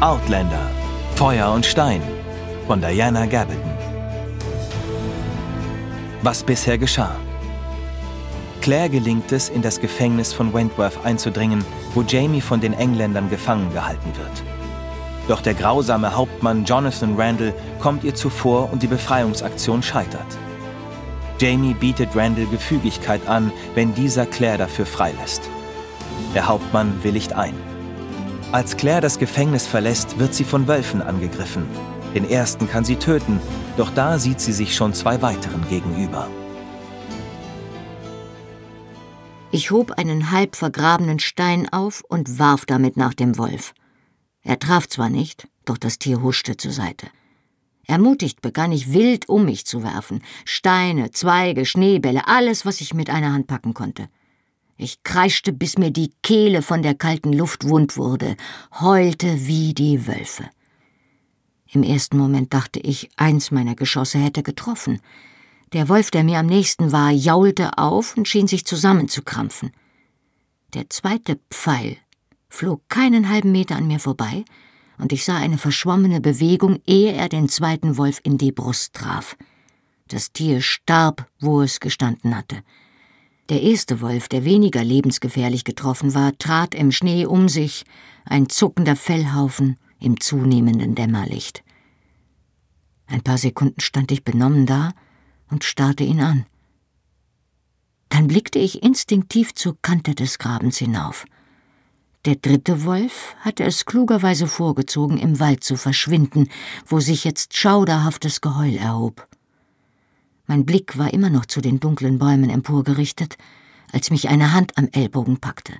Outlander Feuer und Stein von Diana Gabaldon. Was bisher geschah. Claire gelingt es, in das Gefängnis von Wentworth einzudringen, wo Jamie von den Engländern gefangen gehalten wird. Doch der grausame Hauptmann Jonathan Randall kommt ihr zuvor und die Befreiungsaktion scheitert. Jamie bietet Randall Gefügigkeit an, wenn dieser Claire dafür freilässt. Der Hauptmann willigt ein. Als Claire das Gefängnis verlässt, wird sie von Wölfen angegriffen. Den ersten kann sie töten, doch da sieht sie sich schon zwei weiteren gegenüber. Ich hob einen halb vergrabenen Stein auf und warf damit nach dem Wolf. Er traf zwar nicht, doch das Tier huschte zur Seite. Ermutigt begann ich wild um mich zu werfen. Steine, Zweige, Schneebälle, alles, was ich mit einer Hand packen konnte. Ich kreischte, bis mir die Kehle von der kalten Luft wund wurde, heulte wie die Wölfe. Im ersten Moment dachte ich, eins meiner Geschosse hätte getroffen. Der Wolf, der mir am nächsten war, jaulte auf und schien sich zusammenzukrampfen. Der zweite Pfeil flog keinen halben Meter an mir vorbei, und ich sah eine verschwommene Bewegung, ehe er den zweiten Wolf in die Brust traf. Das Tier starb, wo es gestanden hatte. Der erste Wolf, der weniger lebensgefährlich getroffen war, trat im Schnee um sich, ein zuckender Fellhaufen im zunehmenden Dämmerlicht. Ein paar Sekunden stand ich benommen da und starrte ihn an. Dann blickte ich instinktiv zur Kante des Grabens hinauf. Der dritte Wolf hatte es klugerweise vorgezogen, im Wald zu verschwinden, wo sich jetzt schauderhaftes Geheul erhob. Mein Blick war immer noch zu den dunklen Bäumen emporgerichtet, als mich eine Hand am Ellbogen packte.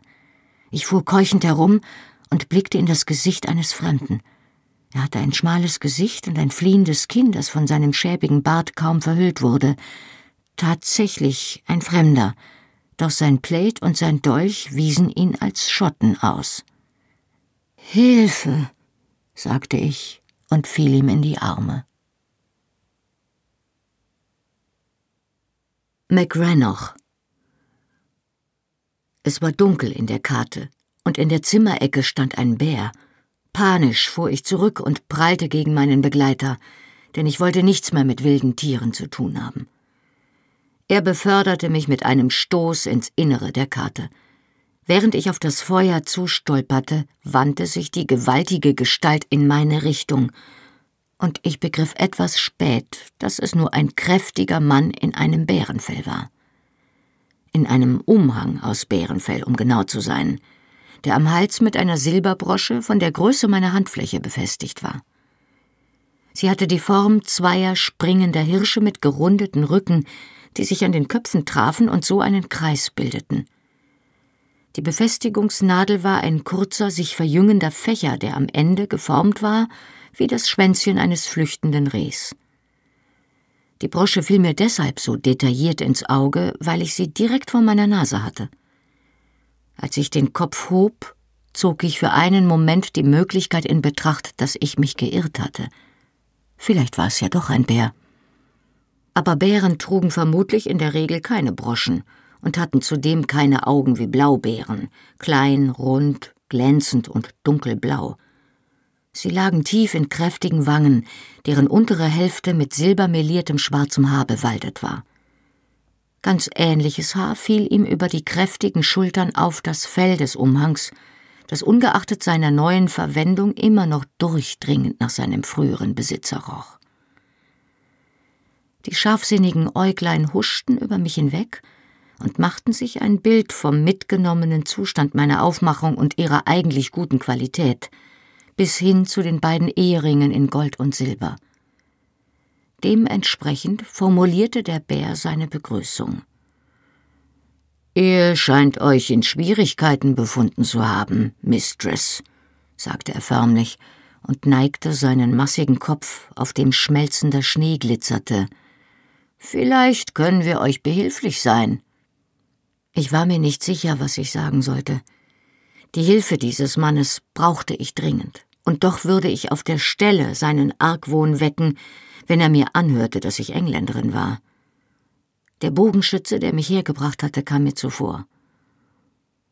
Ich fuhr keuchend herum und blickte in das Gesicht eines Fremden. Er hatte ein schmales Gesicht und ein fliehendes Kinn, das von seinem schäbigen Bart kaum verhüllt wurde. Tatsächlich ein Fremder, doch sein Plaid und sein Dolch wiesen ihn als Schotten aus. Hilfe, sagte ich und fiel ihm in die Arme. McRanoch. Es war dunkel in der Karte, und in der Zimmerecke stand ein Bär. Panisch fuhr ich zurück und prallte gegen meinen Begleiter, denn ich wollte nichts mehr mit wilden Tieren zu tun haben. Er beförderte mich mit einem Stoß ins Innere der Karte. Während ich auf das Feuer zustolperte, wandte sich die gewaltige Gestalt in meine Richtung, und ich begriff etwas spät, dass es nur ein kräftiger Mann in einem Bärenfell war. In einem Umhang aus Bärenfell, um genau zu sein, der am Hals mit einer Silberbrosche von der Größe meiner Handfläche befestigt war. Sie hatte die Form zweier springender Hirsche mit gerundeten Rücken, die sich an den Köpfen trafen und so einen Kreis bildeten. Die Befestigungsnadel war ein kurzer, sich verjüngender Fächer, der am Ende geformt war wie das Schwänzchen eines flüchtenden Rehs. Die Brosche fiel mir deshalb so detailliert ins Auge, weil ich sie direkt vor meiner Nase hatte. Als ich den Kopf hob, zog ich für einen Moment die Möglichkeit in Betracht, dass ich mich geirrt hatte. Vielleicht war es ja doch ein Bär. Aber Bären trugen vermutlich in der Regel keine Broschen und hatten zudem keine Augen wie Blaubeeren, klein, rund, glänzend und dunkelblau. Sie lagen tief in kräftigen Wangen, deren untere Hälfte mit silbermeliertem schwarzem Haar bewaldet war. Ganz ähnliches Haar fiel ihm über die kräftigen Schultern auf das Fell des Umhangs, das ungeachtet seiner neuen Verwendung immer noch durchdringend nach seinem früheren Besitzer roch. Die scharfsinnigen Äuglein huschten über mich hinweg und machten sich ein Bild vom mitgenommenen Zustand meiner Aufmachung und ihrer eigentlich guten Qualität – bis hin zu den beiden Eheringen in Gold und Silber. Dementsprechend formulierte der Bär seine Begrüßung. Ihr scheint euch in Schwierigkeiten befunden zu haben, Mistress, sagte er förmlich und neigte seinen massigen Kopf, auf dem schmelzender Schnee glitzerte. Vielleicht können wir euch behilflich sein. Ich war mir nicht sicher, was ich sagen sollte. Die Hilfe dieses Mannes brauchte ich dringend, und doch würde ich auf der Stelle seinen Argwohn wecken, wenn er mir anhörte, dass ich Engländerin war. Der Bogenschütze, der mich hergebracht hatte, kam mir zuvor.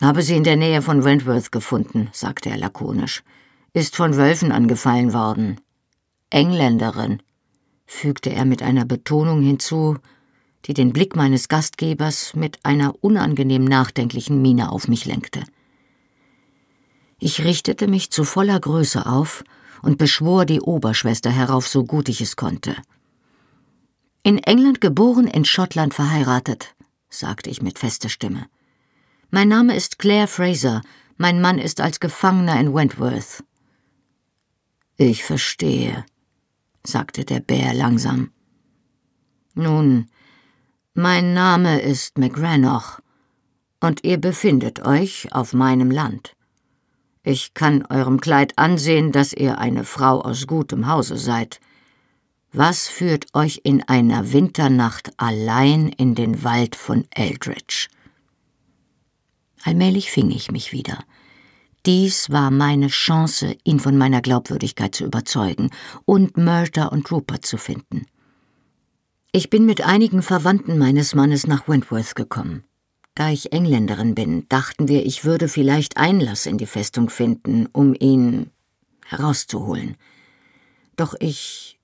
Habe sie in der Nähe von Wentworth gefunden, sagte er lakonisch. Ist von Wölfen angefallen worden. Engländerin, fügte er mit einer Betonung hinzu, die den Blick meines Gastgebers mit einer unangenehm nachdenklichen Miene auf mich lenkte. Ich richtete mich zu voller Größe auf und beschwor die Oberschwester herauf, so gut ich es konnte. In England geboren, in Schottland verheiratet, sagte ich mit fester Stimme. Mein Name ist Claire Fraser, mein Mann ist als Gefangener in Wentworth. Ich verstehe, sagte der Bär langsam. Nun, mein Name ist McRanoch, und ihr befindet euch auf meinem Land. Ich kann eurem Kleid ansehen, dass ihr eine Frau aus gutem Hause seid. Was führt euch in einer Winternacht allein in den Wald von Eldridge? Allmählich fing ich mich wieder. Dies war meine Chance, ihn von meiner Glaubwürdigkeit zu überzeugen und Murder und Rupert zu finden. Ich bin mit einigen Verwandten meines Mannes nach Wentworth gekommen. Da ich Engländerin bin, dachten wir, ich würde vielleicht Einlass in die Festung finden, um ihn herauszuholen. Doch ich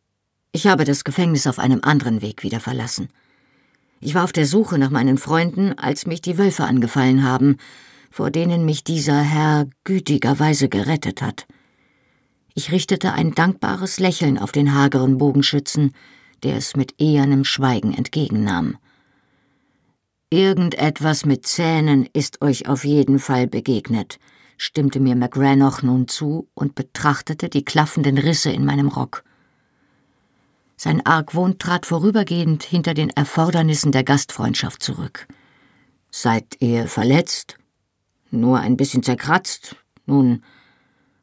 ich habe das Gefängnis auf einem anderen Weg wieder verlassen. Ich war auf der Suche nach meinen Freunden, als mich die Wölfe angefallen haben, vor denen mich dieser Herr gütigerweise gerettet hat. Ich richtete ein dankbares Lächeln auf den hageren Bogenschützen, der es mit ehernem Schweigen entgegennahm. Irgendetwas mit Zähnen ist euch auf jeden Fall begegnet, stimmte mir McGranoch nun zu und betrachtete die klaffenden Risse in meinem Rock. Sein Argwohn trat vorübergehend hinter den Erfordernissen der Gastfreundschaft zurück. Seid ihr verletzt? Nur ein bisschen zerkratzt? Nun,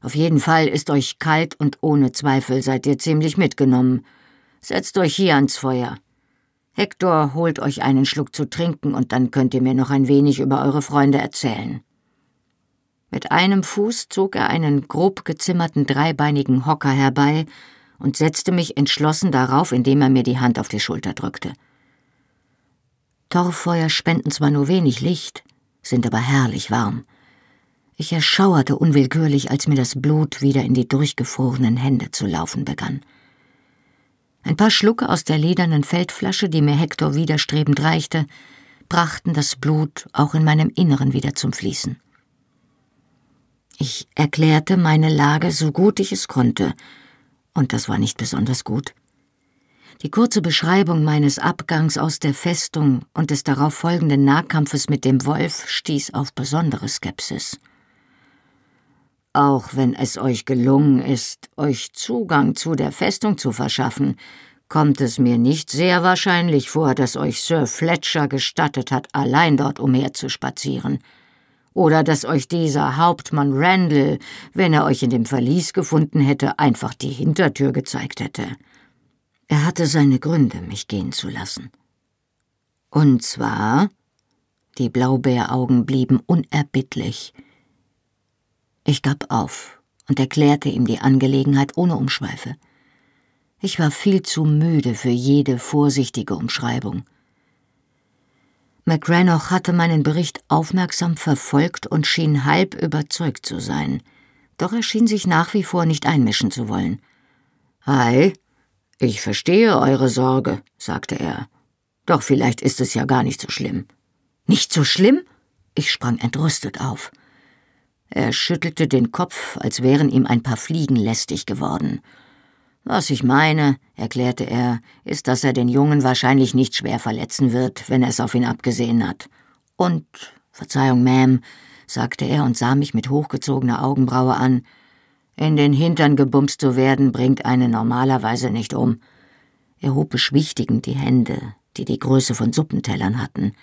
auf jeden Fall ist euch kalt und ohne Zweifel seid ihr ziemlich mitgenommen. Setzt euch hier ans Feuer. Hector holt euch einen Schluck zu trinken und dann könnt ihr mir noch ein wenig über eure Freunde erzählen. Mit einem Fuß zog er einen grob gezimmerten dreibeinigen Hocker herbei und setzte mich entschlossen darauf, indem er mir die Hand auf die Schulter drückte. Torffeuer spenden zwar nur wenig Licht, sind aber herrlich warm. Ich erschauerte unwillkürlich, als mir das Blut wieder in die durchgefrorenen Hände zu laufen begann. Ein paar Schlucke aus der ledernen Feldflasche, die mir Hektor widerstrebend reichte, brachten das Blut auch in meinem Inneren wieder zum Fließen. Ich erklärte meine Lage so gut ich es konnte, und das war nicht besonders gut. Die kurze Beschreibung meines Abgangs aus der Festung und des darauf folgenden Nahkampfes mit dem Wolf stieß auf besondere Skepsis. Auch wenn es euch gelungen ist, euch Zugang zu der Festung zu verschaffen, kommt es mir nicht sehr wahrscheinlich vor, dass euch Sir Fletcher gestattet hat, allein dort umherzuspazieren, oder dass euch dieser Hauptmann Randall, wenn er euch in dem Verlies gefunden hätte, einfach die Hintertür gezeigt hätte. Er hatte seine Gründe, mich gehen zu lassen. Und zwar die Blaubeeraugen blieben unerbittlich. Ich gab auf und erklärte ihm die Angelegenheit ohne Umschweife. Ich war viel zu müde für jede vorsichtige Umschreibung. McGranoch hatte meinen Bericht aufmerksam verfolgt und schien halb überzeugt zu sein. Doch er schien sich nach wie vor nicht einmischen zu wollen. Ei, ich verstehe eure Sorge, sagte er. Doch vielleicht ist es ja gar nicht so schlimm. Nicht so schlimm? Ich sprang entrüstet auf. Er schüttelte den Kopf, als wären ihm ein paar Fliegen lästig geworden. Was ich meine, erklärte er, ist, dass er den Jungen wahrscheinlich nicht schwer verletzen wird, wenn er es auf ihn abgesehen hat. Und, Verzeihung, Ma'am, sagte er und sah mich mit hochgezogener Augenbraue an, in den Hintern gebumst zu werden, bringt einen normalerweise nicht um. Er hob beschwichtigend die Hände, die die Größe von Suppentellern hatten.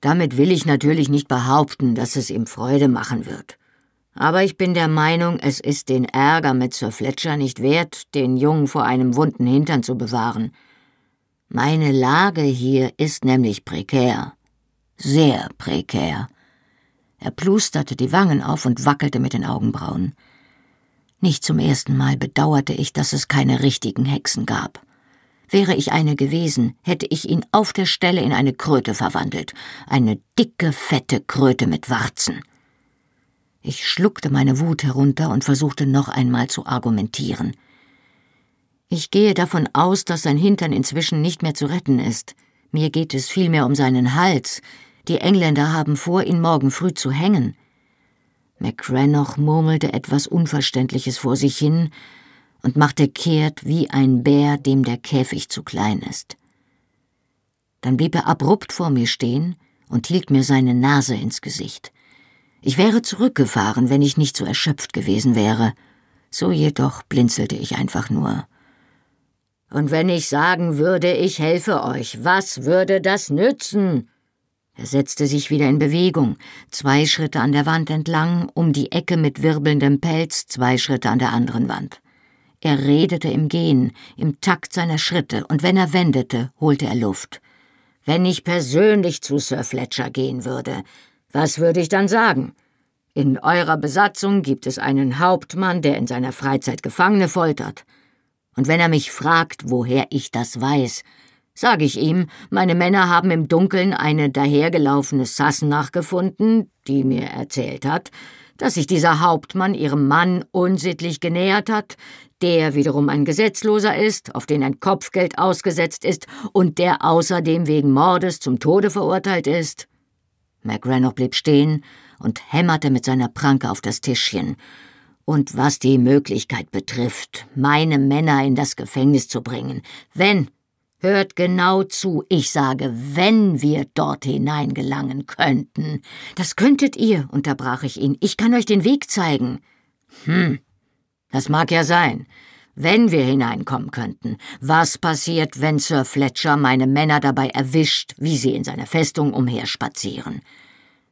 Damit will ich natürlich nicht behaupten, dass es ihm Freude machen wird. Aber ich bin der Meinung, es ist den Ärger mit Sir Fletcher nicht wert, den Jungen vor einem wunden Hintern zu bewahren. Meine Lage hier ist nämlich prekär. Sehr prekär. Er plusterte die Wangen auf und wackelte mit den Augenbrauen. Nicht zum ersten Mal bedauerte ich, dass es keine richtigen Hexen gab. Wäre ich eine gewesen, hätte ich ihn auf der Stelle in eine Kröte verwandelt, eine dicke, fette Kröte mit Warzen. Ich schluckte meine Wut herunter und versuchte noch einmal zu argumentieren. Ich gehe davon aus, dass sein Hintern inzwischen nicht mehr zu retten ist. Mir geht es vielmehr um seinen Hals. Die Engländer haben vor, ihn morgen früh zu hängen. McCrannoch murmelte etwas Unverständliches vor sich hin und machte kehrt wie ein Bär, dem der Käfig zu klein ist. Dann blieb er abrupt vor mir stehen und hielt mir seine Nase ins Gesicht. Ich wäre zurückgefahren, wenn ich nicht so erschöpft gewesen wäre. So jedoch blinzelte ich einfach nur. Und wenn ich sagen würde, ich helfe euch, was würde das nützen? Er setzte sich wieder in Bewegung, zwei Schritte an der Wand entlang, um die Ecke mit wirbelndem Pelz, zwei Schritte an der anderen Wand. Er redete im Gehen, im Takt seiner Schritte, und wenn er wendete, holte er Luft. Wenn ich persönlich zu Sir Fletcher gehen würde, was würde ich dann sagen? In eurer Besatzung gibt es einen Hauptmann, der in seiner Freizeit Gefangene foltert. Und wenn er mich fragt, woher ich das weiß, sage ich ihm, meine Männer haben im Dunkeln eine dahergelaufene Sassen nachgefunden, die mir erzählt hat, dass sich dieser Hauptmann ihrem Mann unsittlich genähert hat, der wiederum ein Gesetzloser ist, auf den ein Kopfgeld ausgesetzt ist und der außerdem wegen Mordes zum Tode verurteilt ist. McGrannoch blieb stehen und hämmerte mit seiner Pranke auf das Tischchen. Und was die Möglichkeit betrifft, meine Männer in das Gefängnis zu bringen, wenn, hört genau zu, ich sage, wenn wir dort hineingelangen könnten. Das könntet ihr, unterbrach ich ihn, ich kann euch den Weg zeigen. Hm, das mag ja sein. Wenn wir hineinkommen könnten, was passiert, wenn Sir Fletcher meine Männer dabei erwischt, wie sie in seiner Festung umherspazieren?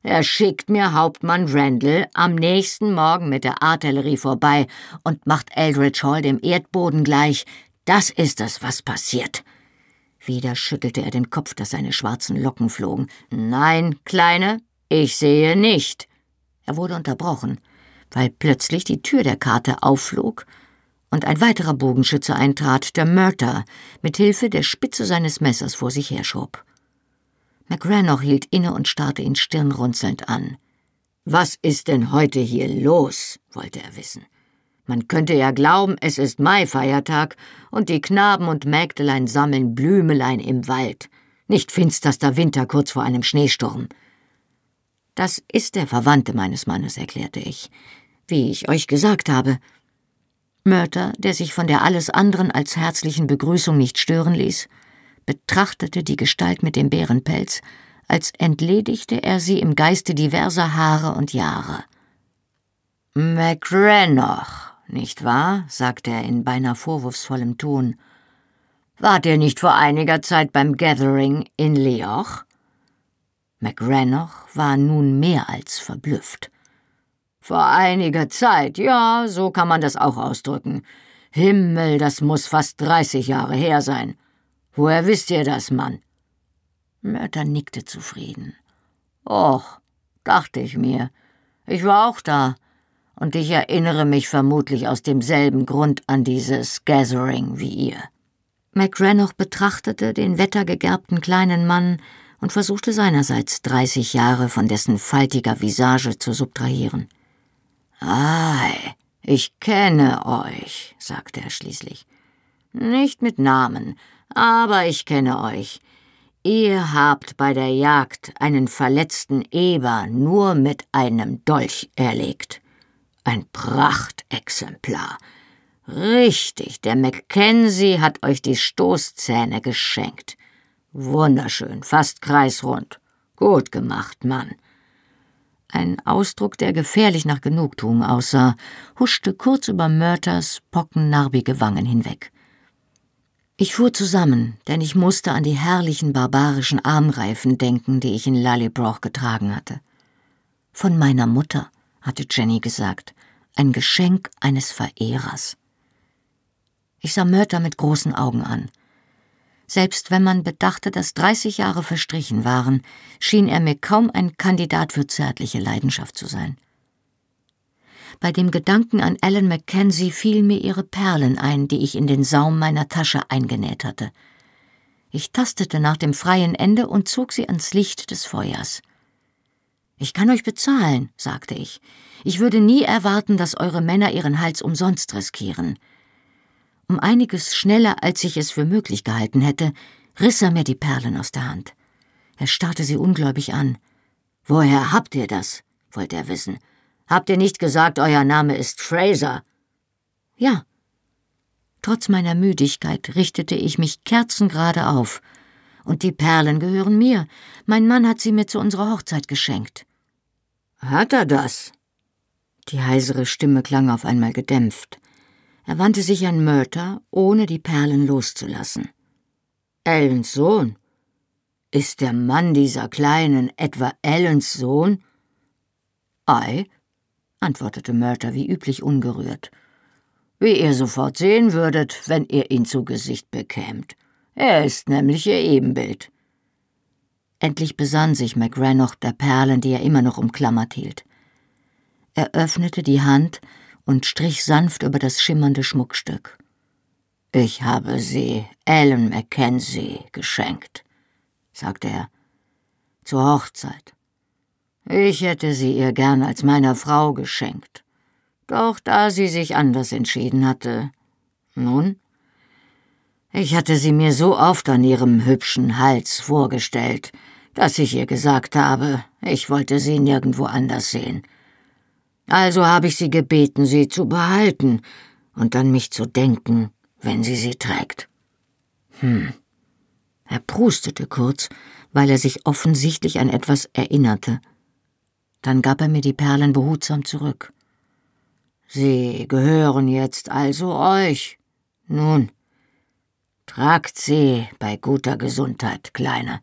Er schickt mir Hauptmann Randall am nächsten Morgen mit der Artillerie vorbei und macht Eldridge Hall dem Erdboden gleich. Das ist es, was passiert. Wieder schüttelte er den Kopf, dass seine schwarzen Locken flogen. Nein, Kleine, ich sehe nicht. Er wurde unterbrochen weil plötzlich die Tür der Karte aufflog und ein weiterer Bogenschütze eintrat, der Murter, mit Hilfe der Spitze seines Messers vor sich herschob. McGrannoch hielt inne und starrte ihn stirnrunzelnd an. Was ist denn heute hier los? wollte er wissen. Man könnte ja glauben, es ist Maifeiertag und die Knaben und Mägdelein sammeln Blümelein im Wald. Nicht finsterster Winter kurz vor einem Schneesturm. Das ist der Verwandte meines Mannes, erklärte ich wie ich euch gesagt habe. Mörter, der sich von der alles anderen als herzlichen Begrüßung nicht stören ließ, betrachtete die Gestalt mit dem Bärenpelz, als entledigte er sie im Geiste diverser Haare und Jahre. McRenoch, nicht wahr? sagte er in beinahe vorwurfsvollem Ton. Wart ihr nicht vor einiger Zeit beim Gathering in Leoch? McRenoch war nun mehr als verblüfft. Vor einiger Zeit, ja, so kann man das auch ausdrücken. Himmel, das muss fast dreißig Jahre her sein. Woher wisst ihr das, Mann? Mörter nickte zufrieden. Och, dachte ich mir. Ich war auch da. Und ich erinnere mich vermutlich aus demselben Grund an dieses Gathering wie ihr. McRenoch betrachtete den wettergegerbten kleinen Mann und versuchte seinerseits dreißig Jahre von dessen faltiger Visage zu subtrahieren. Ei, ich kenne euch, sagte er schließlich. Nicht mit Namen, aber ich kenne euch. Ihr habt bei der Jagd einen verletzten Eber nur mit einem Dolch erlegt. Ein Prachtexemplar. Richtig, der Mackenzie hat euch die Stoßzähne geschenkt. Wunderschön, fast kreisrund. Gut gemacht, Mann ein Ausdruck, der gefährlich nach Genugtuung aussah, huschte kurz über Mörters pockennarbige Wangen hinweg. Ich fuhr zusammen, denn ich musste an die herrlichen barbarischen Armreifen denken, die ich in Lallybroch getragen hatte. Von meiner Mutter, hatte Jenny gesagt, ein Geschenk eines Verehrers. Ich sah Mörter mit großen Augen an. Selbst wenn man bedachte, dass 30 Jahre verstrichen waren, schien er mir kaum ein Kandidat für zärtliche Leidenschaft zu sein. Bei dem Gedanken an Ellen Mackenzie fielen mir ihre Perlen ein, die ich in den Saum meiner Tasche eingenäht hatte. Ich tastete nach dem freien Ende und zog sie ans Licht des Feuers. Ich kann euch bezahlen, sagte ich. Ich würde nie erwarten, dass eure Männer ihren Hals umsonst riskieren. Um einiges schneller, als ich es für möglich gehalten hätte, riss er mir die Perlen aus der Hand. Er starrte sie ungläubig an. Woher habt ihr das? wollte er wissen. Habt ihr nicht gesagt, euer Name ist Fraser? Ja. Trotz meiner Müdigkeit richtete ich mich kerzengerade auf. Und die Perlen gehören mir. Mein Mann hat sie mir zu unserer Hochzeit geschenkt. Hat er das? Die heisere Stimme klang auf einmal gedämpft. Er wandte sich an Murter, ohne die Perlen loszulassen. Ellens Sohn? Ist der Mann dieser Kleinen etwa Ellens Sohn? Ei, antwortete Murter wie üblich ungerührt. Wie ihr sofort sehen würdet, wenn ihr ihn zu Gesicht bekämt. Er ist nämlich ihr Ebenbild. Endlich besann sich McGranoch der Perlen, die er immer noch umklammert hielt. Er öffnete die Hand und strich sanft über das schimmernde Schmuckstück. Ich habe sie Ellen Mackenzie geschenkt, sagte er, zur Hochzeit. Ich hätte sie ihr gern als meiner Frau geschenkt. Doch da sie sich anders entschieden hatte. Nun, ich hatte sie mir so oft an ihrem hübschen Hals vorgestellt, dass ich ihr gesagt habe, ich wollte sie nirgendwo anders sehen. Also habe ich sie gebeten, sie zu behalten und an mich zu denken, wenn sie sie trägt. Hm. Er prustete kurz, weil er sich offensichtlich an etwas erinnerte. Dann gab er mir die Perlen behutsam zurück. Sie gehören jetzt also euch. Nun, tragt sie bei guter Gesundheit, Kleine.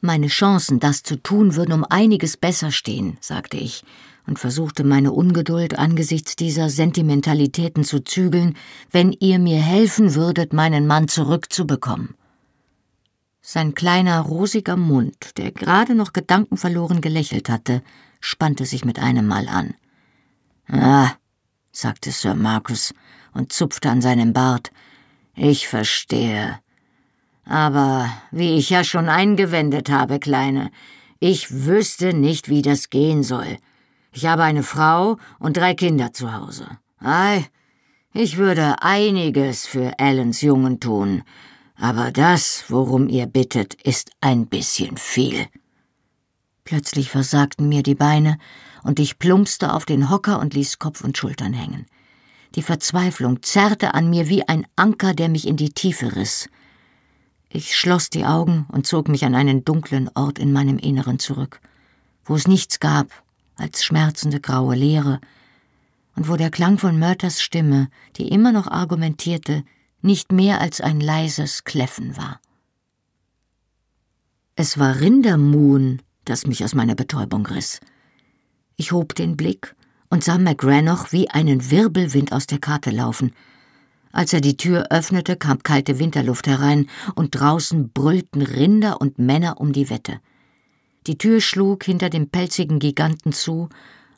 Meine Chancen, das zu tun, würden um einiges besser stehen, sagte ich und versuchte meine Ungeduld angesichts dieser Sentimentalitäten zu zügeln, wenn ihr mir helfen würdet, meinen Mann zurückzubekommen. Sein kleiner, rosiger Mund, der gerade noch gedankenverloren gelächelt hatte, spannte sich mit einem Mal an. Ah, sagte Sir Marcus und zupfte an seinem Bart. Ich verstehe. Aber wie ich ja schon eingewendet habe, Kleine, ich wüsste nicht, wie das gehen soll. Ich habe eine Frau und drei Kinder zu Hause. Ei, ich würde einiges für Allens Jungen tun, aber das, worum ihr bittet, ist ein bisschen viel. Plötzlich versagten mir die Beine, und ich plumpste auf den Hocker und ließ Kopf und Schultern hängen. Die Verzweiflung zerrte an mir wie ein Anker, der mich in die Tiefe riss. Ich schloss die Augen und zog mich an einen dunklen Ort in meinem Inneren zurück, wo es nichts gab als schmerzende graue Leere, und wo der Klang von Mörters Stimme, die immer noch argumentierte, nicht mehr als ein leises Kläffen war. Es war Rindermuhn, das mich aus meiner Betäubung riss. Ich hob den Blick und sah McGranoch wie einen Wirbelwind aus der Karte laufen. Als er die Tür öffnete, kam kalte Winterluft herein, und draußen brüllten Rinder und Männer um die Wette. Die Tür schlug hinter dem pelzigen Giganten zu,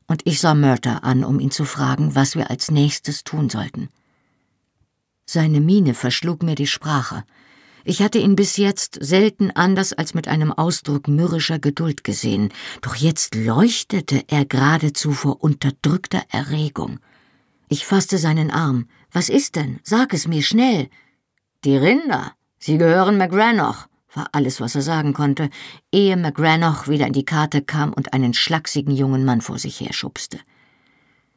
und ich sah Murter an, um ihn zu fragen, was wir als nächstes tun sollten. Seine Miene verschlug mir die Sprache. Ich hatte ihn bis jetzt selten anders als mit einem Ausdruck mürrischer Geduld gesehen, doch jetzt leuchtete er geradezu vor unterdrückter Erregung. Ich fasste seinen Arm. Was ist denn? Sag es mir schnell. Die Rinder. Sie gehören McGranoch war alles, was er sagen konnte, ehe McGranoch wieder in die Karte kam und einen schlachsigen jungen Mann vor sich herschubste.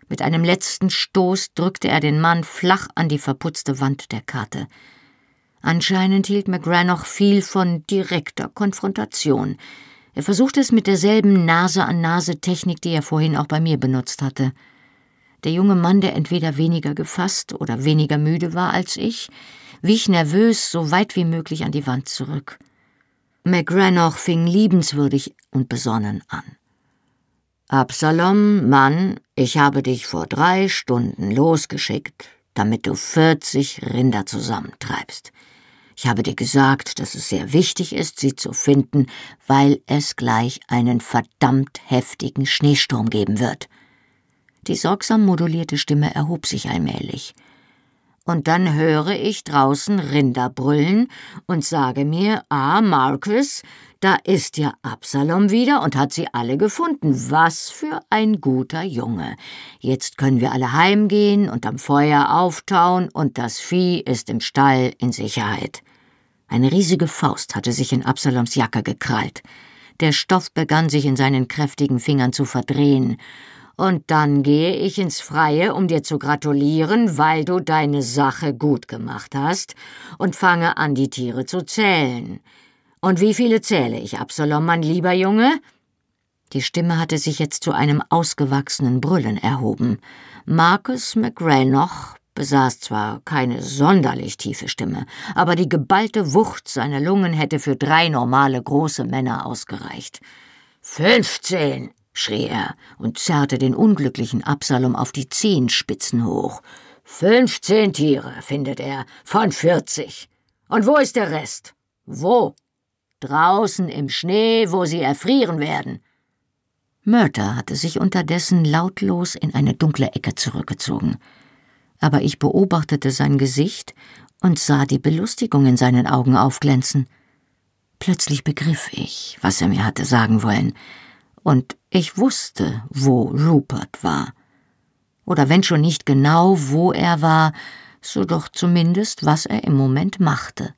Mit einem letzten Stoß drückte er den Mann flach an die verputzte Wand der Karte. Anscheinend hielt McGranoch viel von direkter Konfrontation. Er versuchte es mit derselben Nase-an-Nase-Technik, die er vorhin auch bei mir benutzt hatte. Der junge Mann, der entweder weniger gefasst oder weniger müde war als ich, wich nervös so weit wie möglich an die Wand zurück. McGranoch fing liebenswürdig und besonnen an. Absalom, Mann, ich habe dich vor drei Stunden losgeschickt, damit du vierzig Rinder zusammentreibst. Ich habe dir gesagt, dass es sehr wichtig ist, sie zu finden, weil es gleich einen verdammt heftigen Schneesturm geben wird. Die sorgsam modulierte Stimme erhob sich allmählich. Und dann höre ich draußen Rinder brüllen und sage mir, ah, Marcus, da ist ja Absalom wieder und hat sie alle gefunden. Was für ein guter Junge. Jetzt können wir alle heimgehen und am Feuer auftauen und das Vieh ist im Stall in Sicherheit. Eine riesige Faust hatte sich in Absaloms Jacke gekrallt. Der Stoff begann sich in seinen kräftigen Fingern zu verdrehen, und dann gehe ich ins Freie, um dir zu gratulieren, weil du deine Sache gut gemacht hast, und fange an, die Tiere zu zählen. Und wie viele zähle ich, Absalom, mein lieber Junge? Die Stimme hatte sich jetzt zu einem ausgewachsenen Brüllen erhoben. Marcus McRaenoch besaß zwar keine sonderlich tiefe Stimme, aber die geballte Wucht seiner Lungen hätte für drei normale große Männer ausgereicht. Fünfzehn, schrie er und zerrte den unglücklichen Absalom auf die Zehenspitzen hoch. Fünfzehn Tiere, findet er, von vierzig. Und wo ist der Rest? Wo? Draußen im Schnee, wo sie erfrieren werden. Mörter hatte sich unterdessen lautlos in eine dunkle Ecke zurückgezogen. Aber ich beobachtete sein Gesicht und sah die Belustigung in seinen Augen aufglänzen. Plötzlich begriff ich, was er mir hatte sagen wollen, und ich wusste, wo Rupert war. Oder wenn schon nicht genau, wo er war, so doch zumindest, was er im Moment machte.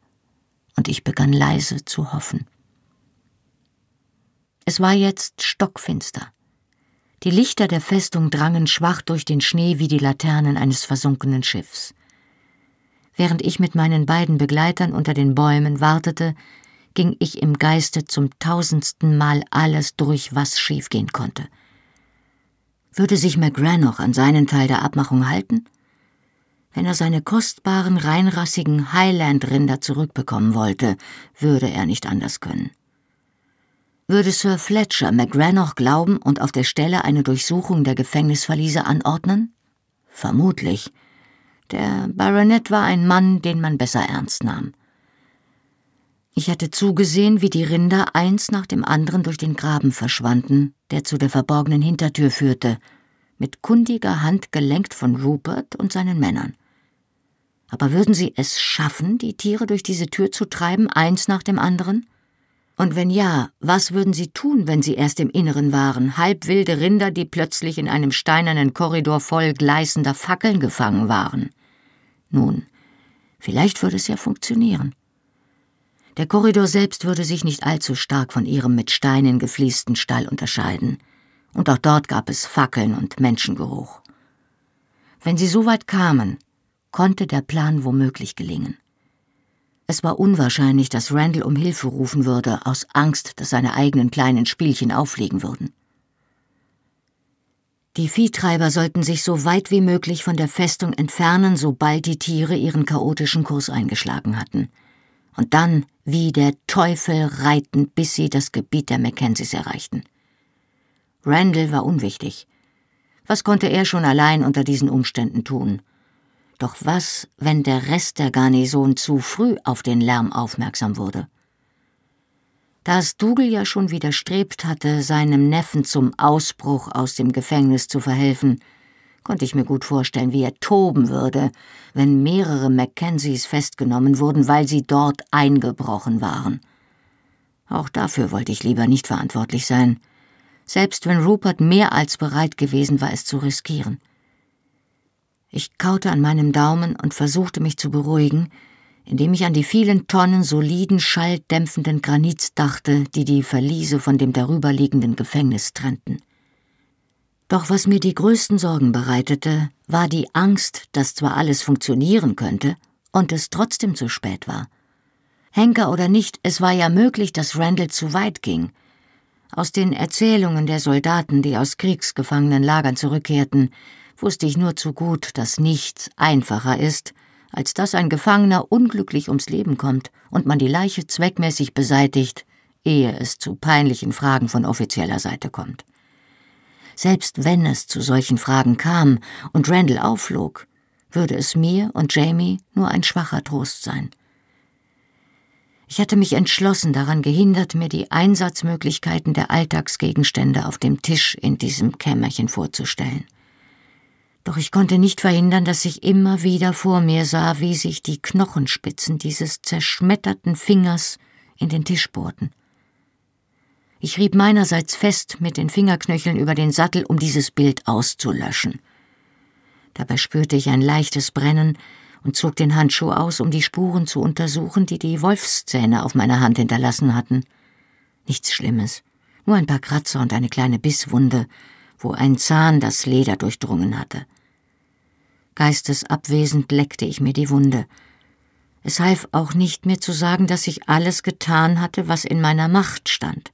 Und ich begann leise zu hoffen. Es war jetzt stockfinster. Die Lichter der Festung drangen schwach durch den Schnee wie die Laternen eines versunkenen Schiffs. Während ich mit meinen beiden Begleitern unter den Bäumen wartete, ging ich im Geiste zum tausendsten Mal alles durch, was schiefgehen konnte. Würde sich McGrath noch an seinen Teil der Abmachung halten? Wenn er seine kostbaren, reinrassigen Highland-Rinder zurückbekommen wollte, würde er nicht anders können. Würde Sir Fletcher McGrath noch glauben und auf der Stelle eine Durchsuchung der Gefängnisverliese anordnen? Vermutlich. Der Baronet war ein Mann, den man besser ernst nahm. Ich hatte zugesehen, wie die Rinder eins nach dem anderen durch den Graben verschwanden, der zu der verborgenen Hintertür führte, mit kundiger Hand gelenkt von Rupert und seinen Männern. Aber würden sie es schaffen, die Tiere durch diese Tür zu treiben, eins nach dem anderen? Und wenn ja, was würden sie tun, wenn sie erst im Inneren waren, halbwilde Rinder, die plötzlich in einem steinernen Korridor voll gleißender Fackeln gefangen waren? Nun, vielleicht würde es ja funktionieren. Der Korridor selbst würde sich nicht allzu stark von ihrem mit Steinen gefließten Stall unterscheiden, und auch dort gab es Fackeln und Menschengeruch. Wenn sie so weit kamen, konnte der Plan womöglich gelingen. Es war unwahrscheinlich, dass Randall um Hilfe rufen würde, aus Angst, dass seine eigenen kleinen Spielchen auffliegen würden. Die Viehtreiber sollten sich so weit wie möglich von der Festung entfernen, sobald die Tiere ihren chaotischen Kurs eingeschlagen hatten – und dann wie der Teufel reiten, bis sie das Gebiet der Mackenzies erreichten. Randall war unwichtig. Was konnte er schon allein unter diesen Umständen tun? Doch was, wenn der Rest der Garnison zu früh auf den Lärm aufmerksam wurde? Da es Dougal ja schon widerstrebt hatte, seinem Neffen zum Ausbruch aus dem Gefängnis zu verhelfen, konnte ich mir gut vorstellen, wie er toben würde, wenn mehrere Mackenzies festgenommen wurden, weil sie dort eingebrochen waren. Auch dafür wollte ich lieber nicht verantwortlich sein, selbst wenn Rupert mehr als bereit gewesen war, es zu riskieren. Ich kaute an meinem Daumen und versuchte mich zu beruhigen, indem ich an die vielen Tonnen soliden, schalldämpfenden Granits dachte, die die Verliese von dem darüberliegenden Gefängnis trennten. Doch was mir die größten Sorgen bereitete, war die Angst, dass zwar alles funktionieren könnte und es trotzdem zu spät war. Henker oder nicht, es war ja möglich, dass Randall zu weit ging. Aus den Erzählungen der Soldaten, die aus Kriegsgefangenenlagern zurückkehrten, wusste ich nur zu gut, dass nichts einfacher ist, als dass ein Gefangener unglücklich ums Leben kommt und man die Leiche zweckmäßig beseitigt, ehe es zu peinlichen Fragen von offizieller Seite kommt. Selbst wenn es zu solchen Fragen kam und Randall aufflog, würde es mir und Jamie nur ein schwacher Trost sein. Ich hatte mich entschlossen daran gehindert, mir die Einsatzmöglichkeiten der Alltagsgegenstände auf dem Tisch in diesem Kämmerchen vorzustellen. Doch ich konnte nicht verhindern, dass ich immer wieder vor mir sah, wie sich die Knochenspitzen dieses zerschmetterten Fingers in den Tisch bohrten. Ich rieb meinerseits fest mit den Fingerknöcheln über den Sattel, um dieses Bild auszulöschen. Dabei spürte ich ein leichtes Brennen und zog den Handschuh aus, um die Spuren zu untersuchen, die die Wolfszähne auf meiner Hand hinterlassen hatten. Nichts Schlimmes, nur ein paar Kratzer und eine kleine Bisswunde, wo ein Zahn das Leder durchdrungen hatte. Geistesabwesend leckte ich mir die Wunde. Es half auch nicht mehr zu sagen, dass ich alles getan hatte, was in meiner Macht stand.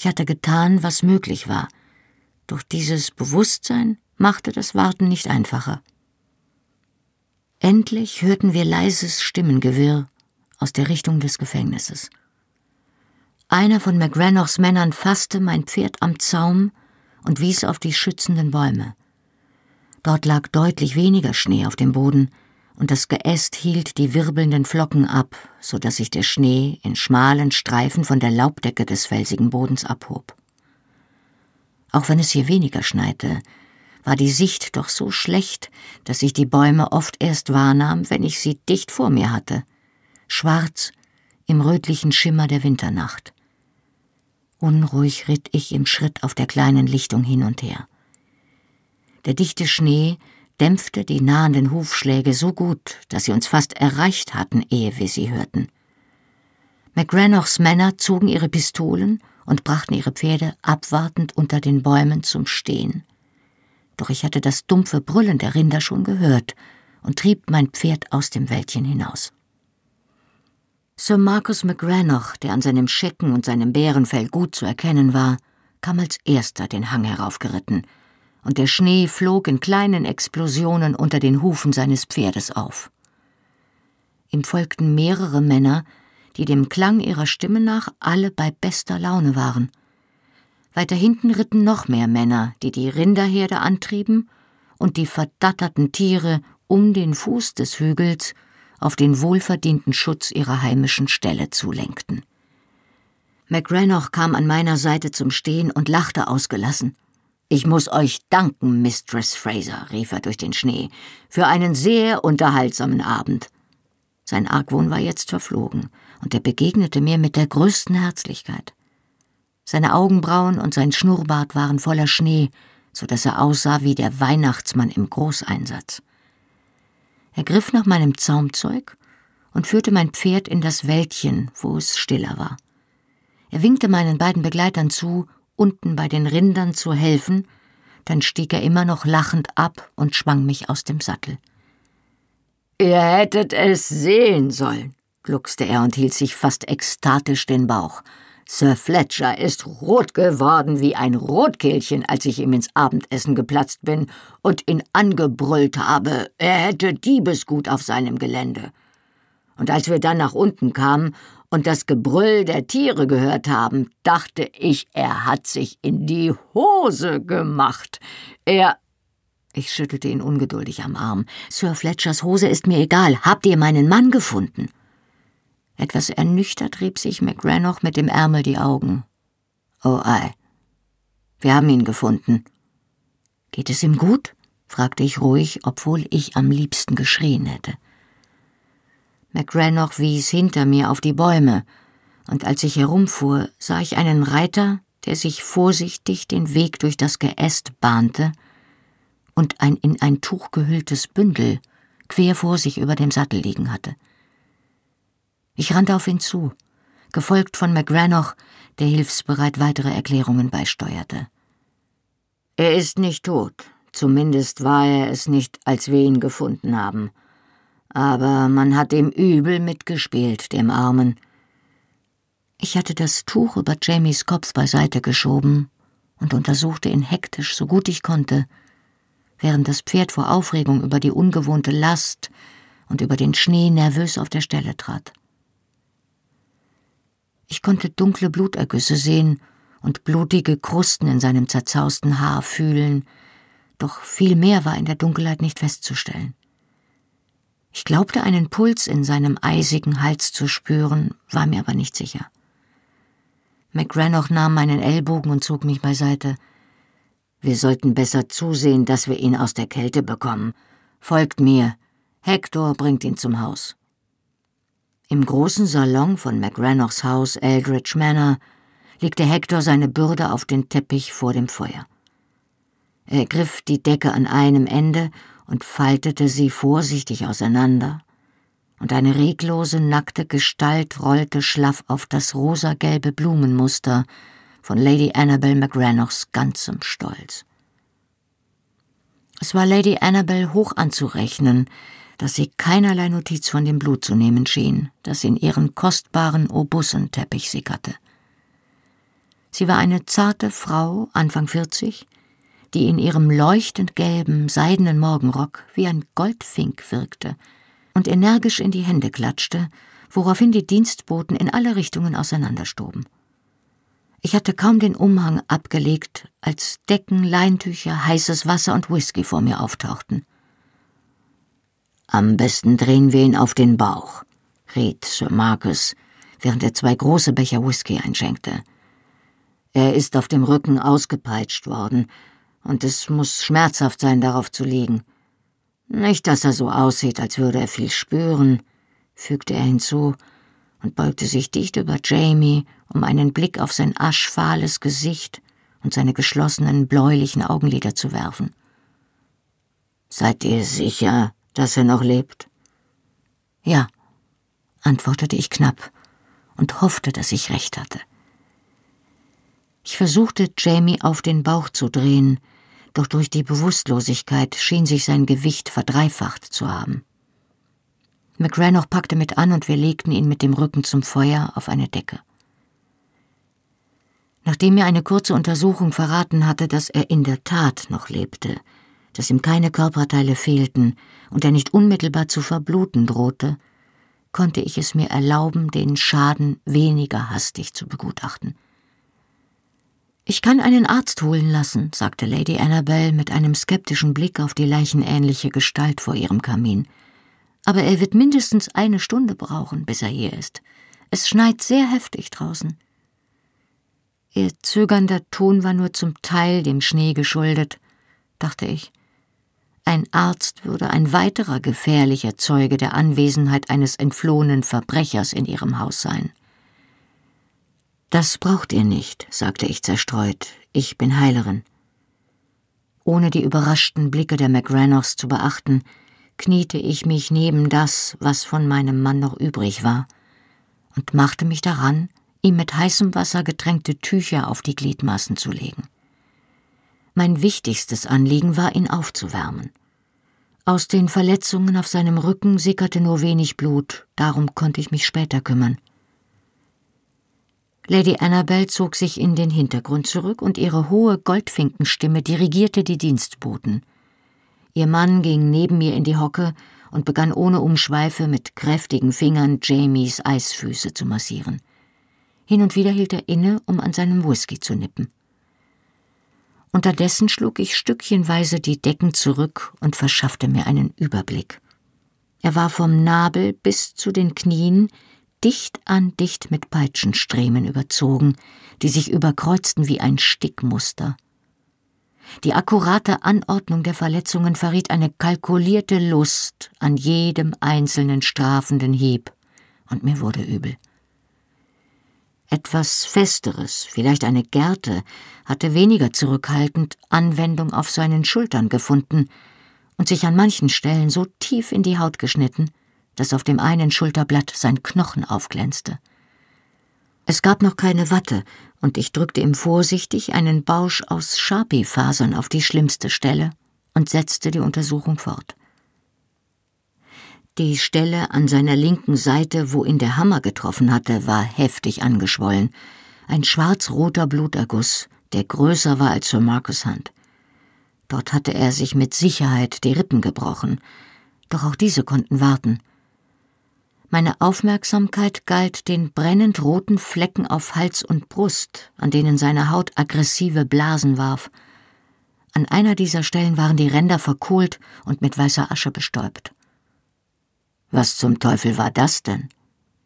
Ich hatte getan, was möglich war, doch dieses Bewusstsein machte das Warten nicht einfacher. Endlich hörten wir leises Stimmengewirr aus der Richtung des Gefängnisses. Einer von McGranochs Männern fasste mein Pferd am Zaum und wies auf die schützenden Bäume. Dort lag deutlich weniger Schnee auf dem Boden, und das Geäst hielt die wirbelnden Flocken ab, so dass sich der Schnee in schmalen Streifen von der Laubdecke des felsigen Bodens abhob. Auch wenn es hier weniger schneite, war die Sicht doch so schlecht, dass ich die Bäume oft erst wahrnahm, wenn ich sie dicht vor mir hatte, schwarz im rötlichen Schimmer der Winternacht. Unruhig ritt ich im Schritt auf der kleinen Lichtung hin und her. Der dichte Schnee dämpfte die nahenden Hufschläge so gut, dass sie uns fast erreicht hatten, ehe wir sie hörten. McGranochs Männer zogen ihre Pistolen und brachten ihre Pferde abwartend unter den Bäumen zum Stehen. Doch ich hatte das dumpfe Brüllen der Rinder schon gehört und trieb mein Pferd aus dem Wäldchen hinaus. Sir Marcus McGranoch, der an seinem Schecken und seinem Bärenfell gut zu erkennen war, kam als erster den Hang heraufgeritten, und der Schnee flog in kleinen Explosionen unter den Hufen seines Pferdes auf. Ihm folgten mehrere Männer, die dem Klang ihrer Stimme nach alle bei bester Laune waren. Weiter hinten ritten noch mehr Männer, die die Rinderherde antrieben und die verdatterten Tiere um den Fuß des Hügels auf den wohlverdienten Schutz ihrer heimischen Ställe zulenkten. McGranoch kam an meiner Seite zum Stehen und lachte ausgelassen. Ich muss euch danken, Mistress Fraser, rief er durch den Schnee, für einen sehr unterhaltsamen Abend. Sein Argwohn war jetzt verflogen, und er begegnete mir mit der größten Herzlichkeit. Seine Augenbrauen und sein Schnurrbart waren voller Schnee, so dass er aussah wie der Weihnachtsmann im Großeinsatz. Er griff nach meinem Zaumzeug und führte mein Pferd in das Wäldchen, wo es stiller war. Er winkte meinen beiden Begleitern zu, unten bei den Rindern zu helfen, dann stieg er immer noch lachend ab und schwang mich aus dem Sattel. Ihr hättet es sehen sollen, gluckste er und hielt sich fast ekstatisch den Bauch. Sir Fletcher ist rot geworden wie ein Rotkehlchen, als ich ihm ins Abendessen geplatzt bin und ihn angebrüllt habe, er hätte Diebesgut auf seinem Gelände. Und als wir dann nach unten kamen und das Gebrüll der Tiere gehört haben, dachte ich, er hat sich in die Hose gemacht. Er. Ich schüttelte ihn ungeduldig am Arm. Sir Fletchers Hose ist mir egal. Habt ihr meinen Mann gefunden? Etwas ernüchtert rieb sich McGranoch mit dem Ärmel die Augen. Oh ei. Wir haben ihn gefunden. Geht es ihm gut? fragte ich ruhig, obwohl ich am liebsten geschrien hätte. McGranoch wies hinter mir auf die Bäume, und als ich herumfuhr, sah ich einen Reiter, der sich vorsichtig den Weg durch das Geäst bahnte und ein in ein Tuch gehülltes Bündel quer vor sich über dem Sattel liegen hatte. Ich rannte auf ihn zu, gefolgt von McGranoch, der hilfsbereit weitere Erklärungen beisteuerte. Er ist nicht tot, zumindest war er es nicht, als wir ihn gefunden haben. Aber man hat ihm übel mitgespielt, dem Armen. Ich hatte das Tuch über Jamies Kopf beiseite geschoben und untersuchte ihn hektisch, so gut ich konnte, während das Pferd vor Aufregung über die ungewohnte Last und über den Schnee nervös auf der Stelle trat. Ich konnte dunkle Blutergüsse sehen und blutige Krusten in seinem zerzausten Haar fühlen, doch viel mehr war in der Dunkelheit nicht festzustellen. Ich glaubte einen Puls in seinem eisigen Hals zu spüren, war mir aber nicht sicher. McGranoch nahm meinen Ellbogen und zog mich beiseite. Wir sollten besser zusehen, dass wir ihn aus der Kälte bekommen. Folgt mir. Hector bringt ihn zum Haus. Im großen Salon von McRanochs Haus Eldridge Manor legte Hector seine Bürde auf den Teppich vor dem Feuer. Er griff die Decke an einem Ende und faltete sie vorsichtig auseinander, und eine reglose, nackte Gestalt rollte schlaff auf das rosagelbe Blumenmuster von Lady Annabel McRanochs ganzem Stolz. Es war Lady Annabel hoch anzurechnen, dass sie keinerlei Notiz von dem Blut zu nehmen schien, das in ihren kostbaren Obussenteppich sickerte. Sie war eine zarte Frau, Anfang vierzig, die in ihrem leuchtend gelben, seidenen Morgenrock wie ein Goldfink wirkte und energisch in die Hände klatschte, woraufhin die Dienstboten in alle Richtungen auseinanderstoben. Ich hatte kaum den Umhang abgelegt, als Decken, Leintücher, heißes Wasser und Whisky vor mir auftauchten. Am besten drehen wir ihn auf den Bauch, riet Sir Marcus, während er zwei große Becher Whisky einschenkte. Er ist auf dem Rücken ausgepeitscht worden, und es muss schmerzhaft sein, darauf zu liegen. Nicht, dass er so aussieht, als würde er viel spüren, fügte er hinzu und beugte sich dicht über Jamie, um einen Blick auf sein aschfahles Gesicht und seine geschlossenen bläulichen Augenlider zu werfen. Seid ihr sicher, dass er noch lebt? Ja, antwortete ich knapp und hoffte, dass ich recht hatte. Ich versuchte, Jamie auf den Bauch zu drehen, doch durch die Bewusstlosigkeit schien sich sein Gewicht verdreifacht zu haben. McRanoch packte mit an und wir legten ihn mit dem Rücken zum Feuer auf eine Decke. Nachdem mir eine kurze Untersuchung verraten hatte, dass er in der Tat noch lebte, dass ihm keine Körperteile fehlten und er nicht unmittelbar zu verbluten drohte, konnte ich es mir erlauben, den Schaden weniger hastig zu begutachten. Ich kann einen Arzt holen lassen, sagte Lady Annabel mit einem skeptischen Blick auf die leichenähnliche Gestalt vor ihrem Kamin. Aber er wird mindestens eine Stunde brauchen, bis er hier ist. Es schneit sehr heftig draußen. Ihr zögernder Ton war nur zum Teil dem Schnee geschuldet, dachte ich. Ein Arzt würde ein weiterer gefährlicher Zeuge der Anwesenheit eines entflohenen Verbrechers in ihrem Haus sein. Das braucht ihr nicht, sagte ich zerstreut. Ich bin Heilerin. Ohne die überraschten Blicke der McRanochs zu beachten, kniete ich mich neben das, was von meinem Mann noch übrig war, und machte mich daran, ihm mit heißem Wasser getränkte Tücher auf die Gliedmaßen zu legen. Mein wichtigstes Anliegen war, ihn aufzuwärmen. Aus den Verletzungen auf seinem Rücken sickerte nur wenig Blut, darum konnte ich mich später kümmern. Lady Annabel zog sich in den Hintergrund zurück und ihre hohe Goldfinkenstimme dirigierte die Dienstboten. Ihr Mann ging neben mir in die Hocke und begann ohne Umschweife mit kräftigen Fingern Jamies Eisfüße zu massieren. Hin und wieder hielt er inne, um an seinem Whisky zu nippen. Unterdessen schlug ich stückchenweise die Decken zurück und verschaffte mir einen Überblick. Er war vom Nabel bis zu den Knien dicht an dicht mit Peitschenstriemen überzogen, die sich überkreuzten wie ein Stickmuster. Die akkurate Anordnung der Verletzungen verriet eine kalkulierte Lust an jedem einzelnen strafenden Hieb, und mir wurde übel. Etwas Festeres, vielleicht eine Gerte, hatte weniger zurückhaltend Anwendung auf seinen Schultern gefunden und sich an manchen Stellen so tief in die Haut geschnitten, dass auf dem einen Schulterblatt sein Knochen aufglänzte. Es gab noch keine Watte, und ich drückte ihm vorsichtig einen Bausch aus Sharpie-Fasern auf die schlimmste Stelle und setzte die Untersuchung fort. Die Stelle an seiner linken Seite, wo ihn der Hammer getroffen hatte, war heftig angeschwollen. Ein schwarz-roter Bluterguss, der größer war als Sir Marcus Hand. Dort hatte er sich mit Sicherheit die Rippen gebrochen. Doch auch diese konnten warten. Meine Aufmerksamkeit galt den brennend roten Flecken auf Hals und Brust, an denen seine Haut aggressive Blasen warf. An einer dieser Stellen waren die Ränder verkohlt und mit weißer Asche bestäubt. Was zum Teufel war das denn?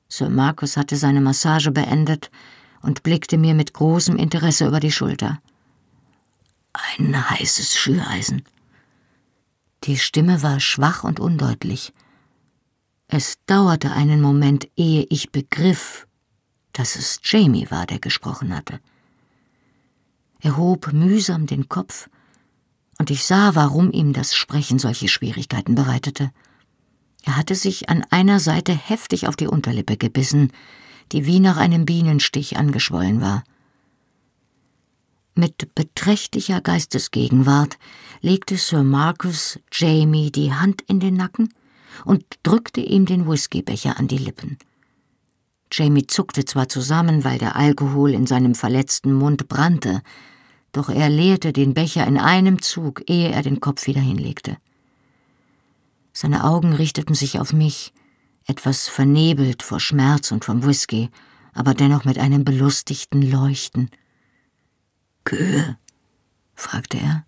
Sir Marcus hatte seine Massage beendet und blickte mir mit großem Interesse über die Schulter. ein heißes Schüreisen. Die Stimme war schwach und undeutlich. Es dauerte einen Moment, ehe ich begriff, dass es Jamie war, der gesprochen hatte. Er hob mühsam den Kopf, und ich sah, warum ihm das Sprechen solche Schwierigkeiten bereitete. Er hatte sich an einer Seite heftig auf die Unterlippe gebissen, die wie nach einem Bienenstich angeschwollen war. Mit beträchtlicher Geistesgegenwart legte Sir Marcus Jamie die Hand in den Nacken und drückte ihm den Whiskybecher an die Lippen. Jamie zuckte zwar zusammen, weil der Alkohol in seinem verletzten Mund brannte, doch er leerte den Becher in einem Zug, ehe er den Kopf wieder hinlegte. Seine Augen richteten sich auf mich, etwas vernebelt vor Schmerz und vom Whisky, aber dennoch mit einem belustigten Leuchten. Kühe? fragte er.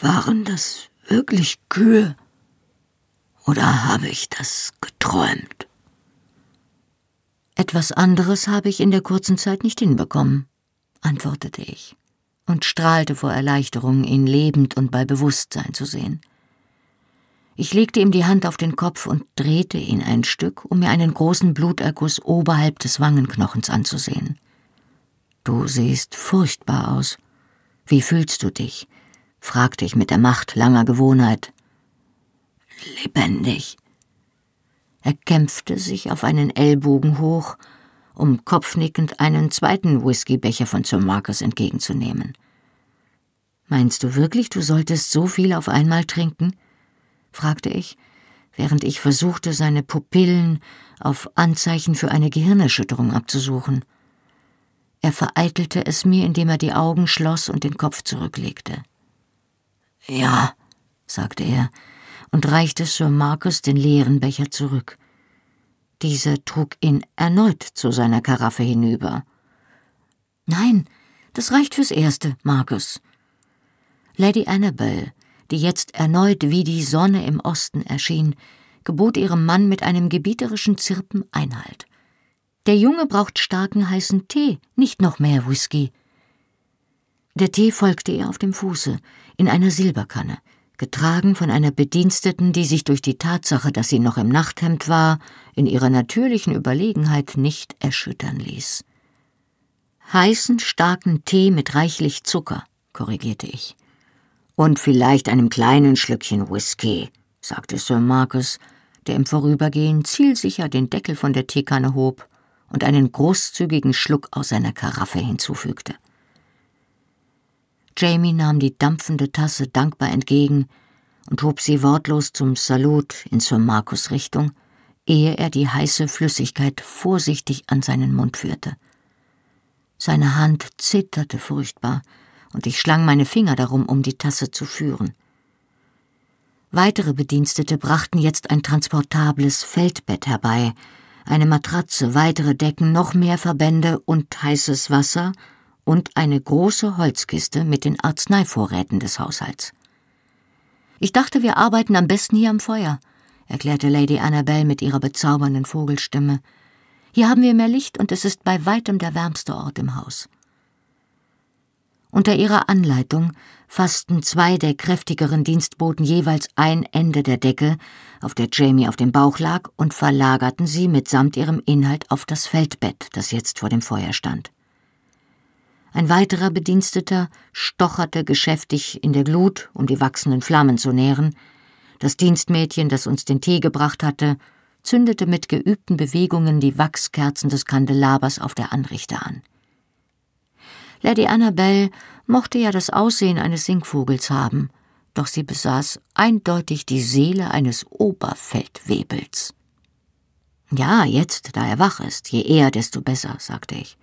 Waren das wirklich Kühe? Oder habe ich das geträumt? Etwas anderes habe ich in der kurzen Zeit nicht hinbekommen, antwortete ich und strahlte vor Erleichterung, ihn lebend und bei Bewusstsein zu sehen. Ich legte ihm die Hand auf den Kopf und drehte ihn ein Stück, um mir einen großen Bluterguss oberhalb des Wangenknochens anzusehen. Du siehst furchtbar aus. Wie fühlst du dich? fragte ich mit der Macht langer Gewohnheit. Lebendig. Er kämpfte sich auf einen Ellbogen hoch, um kopfnickend einen zweiten Whiskybecher von Sir Marcus entgegenzunehmen. Meinst du wirklich, du solltest so viel auf einmal trinken? fragte ich, während ich versuchte, seine Pupillen auf Anzeichen für eine Gehirnerschütterung abzusuchen. Er vereitelte es mir, indem er die Augen schloss und den Kopf zurücklegte. Ja, sagte er und reichte Sir Marcus den leeren Becher zurück. Dieser trug ihn erneut zu seiner Karaffe hinüber. Nein, das reicht fürs Erste, Marcus. Lady Annabel die jetzt erneut wie die Sonne im Osten erschien, gebot ihrem Mann mit einem gebieterischen Zirpen Einhalt. Der Junge braucht starken heißen Tee, nicht noch mehr Whisky. Der Tee folgte ihr auf dem Fuße, in einer Silberkanne, getragen von einer Bediensteten, die sich durch die Tatsache, dass sie noch im Nachthemd war, in ihrer natürlichen Überlegenheit nicht erschüttern ließ. Heißen, starken Tee mit reichlich Zucker, korrigierte ich. Und vielleicht einem kleinen Schlückchen Whisky, sagte Sir Marcus, der im Vorübergehen zielsicher den Deckel von der Teekanne hob und einen großzügigen Schluck aus seiner Karaffe hinzufügte. Jamie nahm die dampfende Tasse dankbar entgegen und hob sie wortlos zum Salut in Sir Marcus Richtung, ehe er die heiße Flüssigkeit vorsichtig an seinen Mund führte. Seine Hand zitterte furchtbar, und ich schlang meine Finger darum, um die Tasse zu führen. Weitere Bedienstete brachten jetzt ein transportables Feldbett herbei, eine Matratze, weitere Decken, noch mehr Verbände und heißes Wasser und eine große Holzkiste mit den Arzneivorräten des Haushalts. Ich dachte, wir arbeiten am besten hier am Feuer, erklärte Lady Annabel mit ihrer bezaubernden Vogelstimme. Hier haben wir mehr Licht und es ist bei weitem der wärmste Ort im Haus. Unter ihrer Anleitung fassten zwei der kräftigeren Dienstboten jeweils ein Ende der Decke, auf der Jamie auf dem Bauch lag, und verlagerten sie mitsamt ihrem Inhalt auf das Feldbett, das jetzt vor dem Feuer stand. Ein weiterer Bediensteter stocherte geschäftig in der Glut, um die wachsenden Flammen zu nähren. Das Dienstmädchen, das uns den Tee gebracht hatte, zündete mit geübten Bewegungen die Wachskerzen des Kandelabers auf der Anrichte an. Lady Annabel mochte ja das Aussehen eines Singvogels haben, doch sie besaß eindeutig die Seele eines Oberfeldwebels. Ja, jetzt, da er wach ist, je eher, desto besser, sagte ich.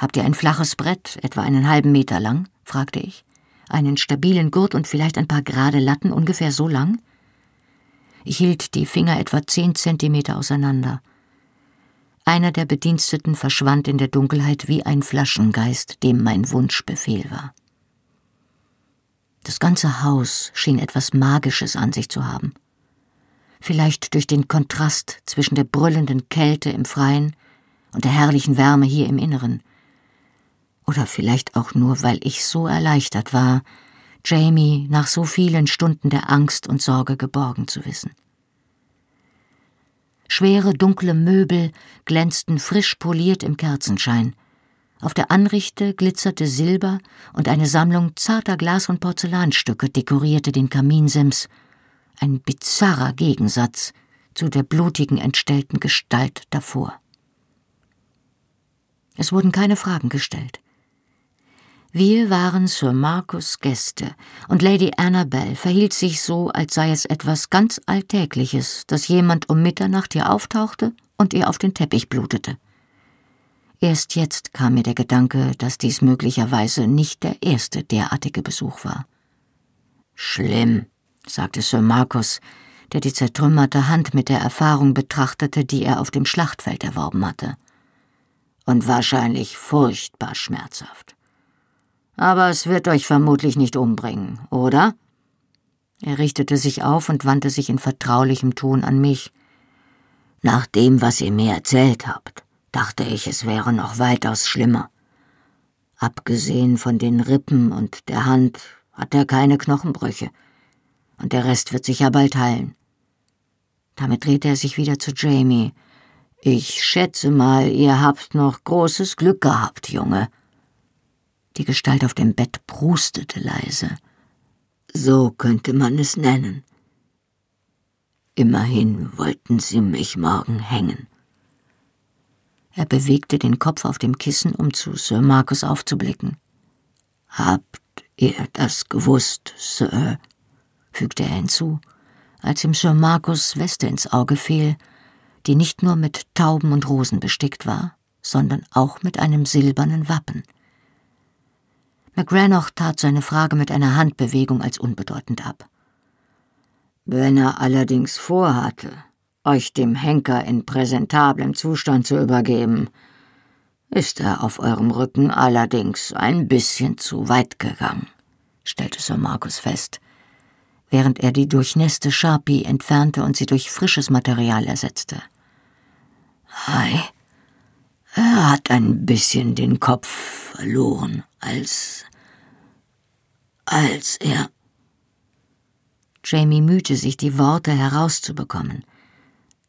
Habt ihr ein flaches Brett, etwa einen halben Meter lang? fragte ich. Einen stabilen Gurt und vielleicht ein paar gerade Latten, ungefähr so lang? Ich hielt die Finger etwa zehn Zentimeter auseinander. Einer der Bediensteten verschwand in der Dunkelheit wie ein Flaschengeist, dem mein Wunsch Befehl war. Das ganze Haus schien etwas Magisches an sich zu haben. Vielleicht durch den Kontrast zwischen der brüllenden Kälte im Freien und der herrlichen Wärme hier im Inneren. Oder vielleicht auch nur, weil ich so erleichtert war, Jamie nach so vielen Stunden der Angst und Sorge geborgen zu wissen. Schwere, dunkle Möbel glänzten frisch poliert im Kerzenschein. Auf der Anrichte glitzerte Silber und eine Sammlung zarter Glas- und Porzellanstücke dekorierte den Kaminsims. Ein bizarrer Gegensatz zu der blutigen, entstellten Gestalt davor. Es wurden keine Fragen gestellt. Wir waren Sir Marcus Gäste, und Lady Annabel verhielt sich so, als sei es etwas ganz Alltägliches, dass jemand um Mitternacht hier auftauchte und ihr auf den Teppich blutete. Erst jetzt kam mir der Gedanke, dass dies möglicherweise nicht der erste derartige Besuch war. Schlimm, sagte Sir Marcus, der die zertrümmerte Hand mit der Erfahrung betrachtete, die er auf dem Schlachtfeld erworben hatte. Und wahrscheinlich furchtbar schmerzhaft. Aber es wird euch vermutlich nicht umbringen, oder? Er richtete sich auf und wandte sich in vertraulichem Ton an mich. Nach dem, was ihr mir erzählt habt, dachte ich, es wäre noch weitaus schlimmer. Abgesehen von den Rippen und der Hand hat er keine Knochenbrüche, und der Rest wird sich ja bald heilen. Damit drehte er sich wieder zu Jamie. Ich schätze mal, ihr habt noch großes Glück gehabt, Junge. Die Gestalt auf dem Bett prustete leise. So könnte man es nennen. Immerhin wollten sie mich morgen hängen. Er bewegte den Kopf auf dem Kissen, um zu Sir Marcus aufzublicken. Habt ihr das gewusst, Sir? fügte er hinzu, als ihm Sir Marcus Weste ins Auge fiel, die nicht nur mit Tauben und Rosen bestickt war, sondern auch mit einem silbernen Wappen. McGranoch tat seine Frage mit einer Handbewegung als unbedeutend ab. Wenn er allerdings vorhatte, euch dem Henker in präsentablem Zustand zu übergeben, ist er auf eurem Rücken allerdings ein bisschen zu weit gegangen, stellte Sir Markus fest, während er die durchnässte Sharpie entfernte und sie durch frisches Material ersetzte. Ei, er hat ein bisschen den Kopf verloren, als. als er. Jamie mühte sich, die Worte herauszubekommen,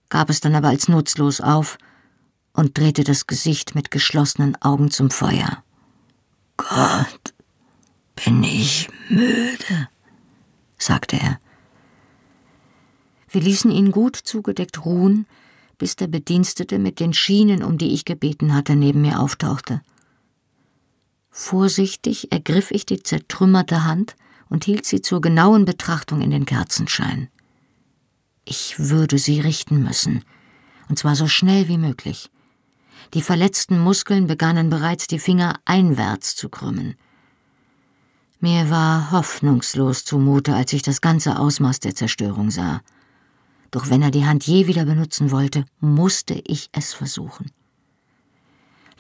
gab es dann aber als nutzlos auf und drehte das Gesicht mit geschlossenen Augen zum Feuer. Gott, bin ich müde, sagte er. Wir ließen ihn gut zugedeckt ruhen, bis der Bedienstete mit den Schienen, um die ich gebeten hatte, neben mir auftauchte. Vorsichtig ergriff ich die zertrümmerte Hand und hielt sie zur genauen Betrachtung in den Kerzenschein. Ich würde sie richten müssen, und zwar so schnell wie möglich. Die verletzten Muskeln begannen bereits die Finger einwärts zu krümmen. Mir war hoffnungslos zumute, als ich das ganze Ausmaß der Zerstörung sah doch wenn er die Hand je wieder benutzen wollte, musste ich es versuchen.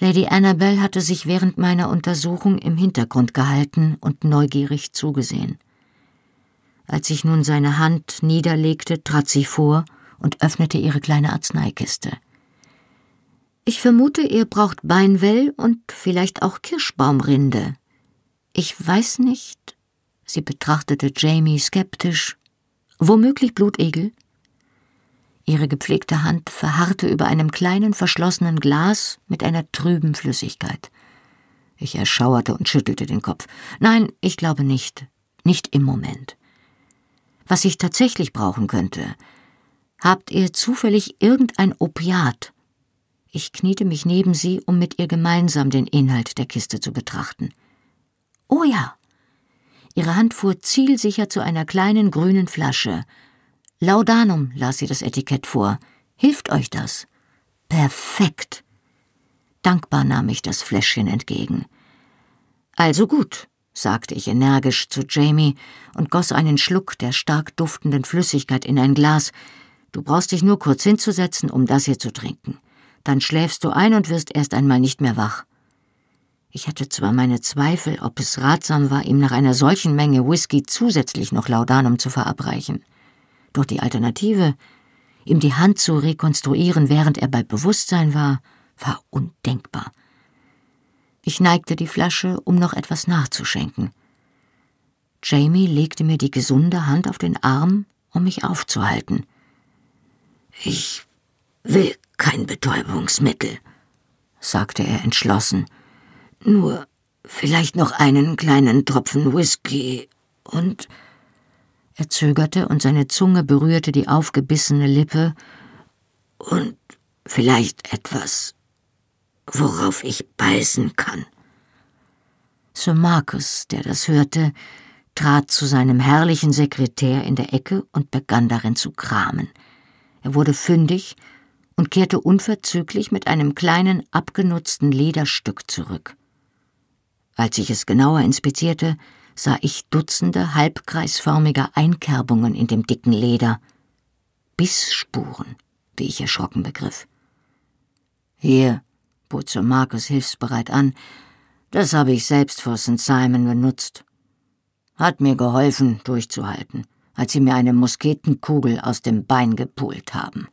Lady Annabel hatte sich während meiner Untersuchung im Hintergrund gehalten und neugierig zugesehen. Als ich nun seine Hand niederlegte, trat sie vor und öffnete ihre kleine Arzneikiste. Ich vermute, ihr braucht Beinwell und vielleicht auch Kirschbaumrinde. Ich weiß nicht. Sie betrachtete Jamie skeptisch. Womöglich Blutegel? Ihre gepflegte Hand verharrte über einem kleinen verschlossenen Glas mit einer trüben Flüssigkeit. Ich erschauerte und schüttelte den Kopf. Nein, ich glaube nicht. Nicht im Moment. Was ich tatsächlich brauchen könnte. Habt ihr zufällig irgendein Opiat? Ich kniete mich neben sie, um mit ihr gemeinsam den Inhalt der Kiste zu betrachten. Oh ja. Ihre Hand fuhr zielsicher zu einer kleinen grünen Flasche, Laudanum, las sie das Etikett vor. Hilft euch das? Perfekt. Dankbar nahm ich das Fläschchen entgegen. Also gut, sagte ich energisch zu Jamie und goss einen Schluck der stark duftenden Flüssigkeit in ein Glas. Du brauchst dich nur kurz hinzusetzen, um das hier zu trinken. Dann schläfst du ein und wirst erst einmal nicht mehr wach. Ich hatte zwar meine Zweifel, ob es ratsam war, ihm nach einer solchen Menge Whisky zusätzlich noch Laudanum zu verabreichen. Doch die Alternative, ihm die Hand zu rekonstruieren, während er bei Bewusstsein war, war undenkbar. Ich neigte die Flasche, um noch etwas nachzuschenken. Jamie legte mir die gesunde Hand auf den Arm, um mich aufzuhalten. Ich will kein Betäubungsmittel, sagte er entschlossen. Nur vielleicht noch einen kleinen Tropfen Whisky und. Er zögerte und seine Zunge berührte die aufgebissene Lippe. Und vielleicht etwas, worauf ich beißen kann. Sir Marcus, der das hörte, trat zu seinem herrlichen Sekretär in der Ecke und begann darin zu kramen. Er wurde fündig und kehrte unverzüglich mit einem kleinen abgenutzten Lederstück zurück. Als ich es genauer inspizierte, sah ich Dutzende halbkreisförmiger Einkerbungen in dem dicken Leder. Bissspuren, wie ich erschrocken begriff. Hier, bot Sir Marcus hilfsbereit an, das habe ich selbst vor St. Simon benutzt. Hat mir geholfen, durchzuhalten, als sie mir eine Musketenkugel aus dem Bein gepult haben.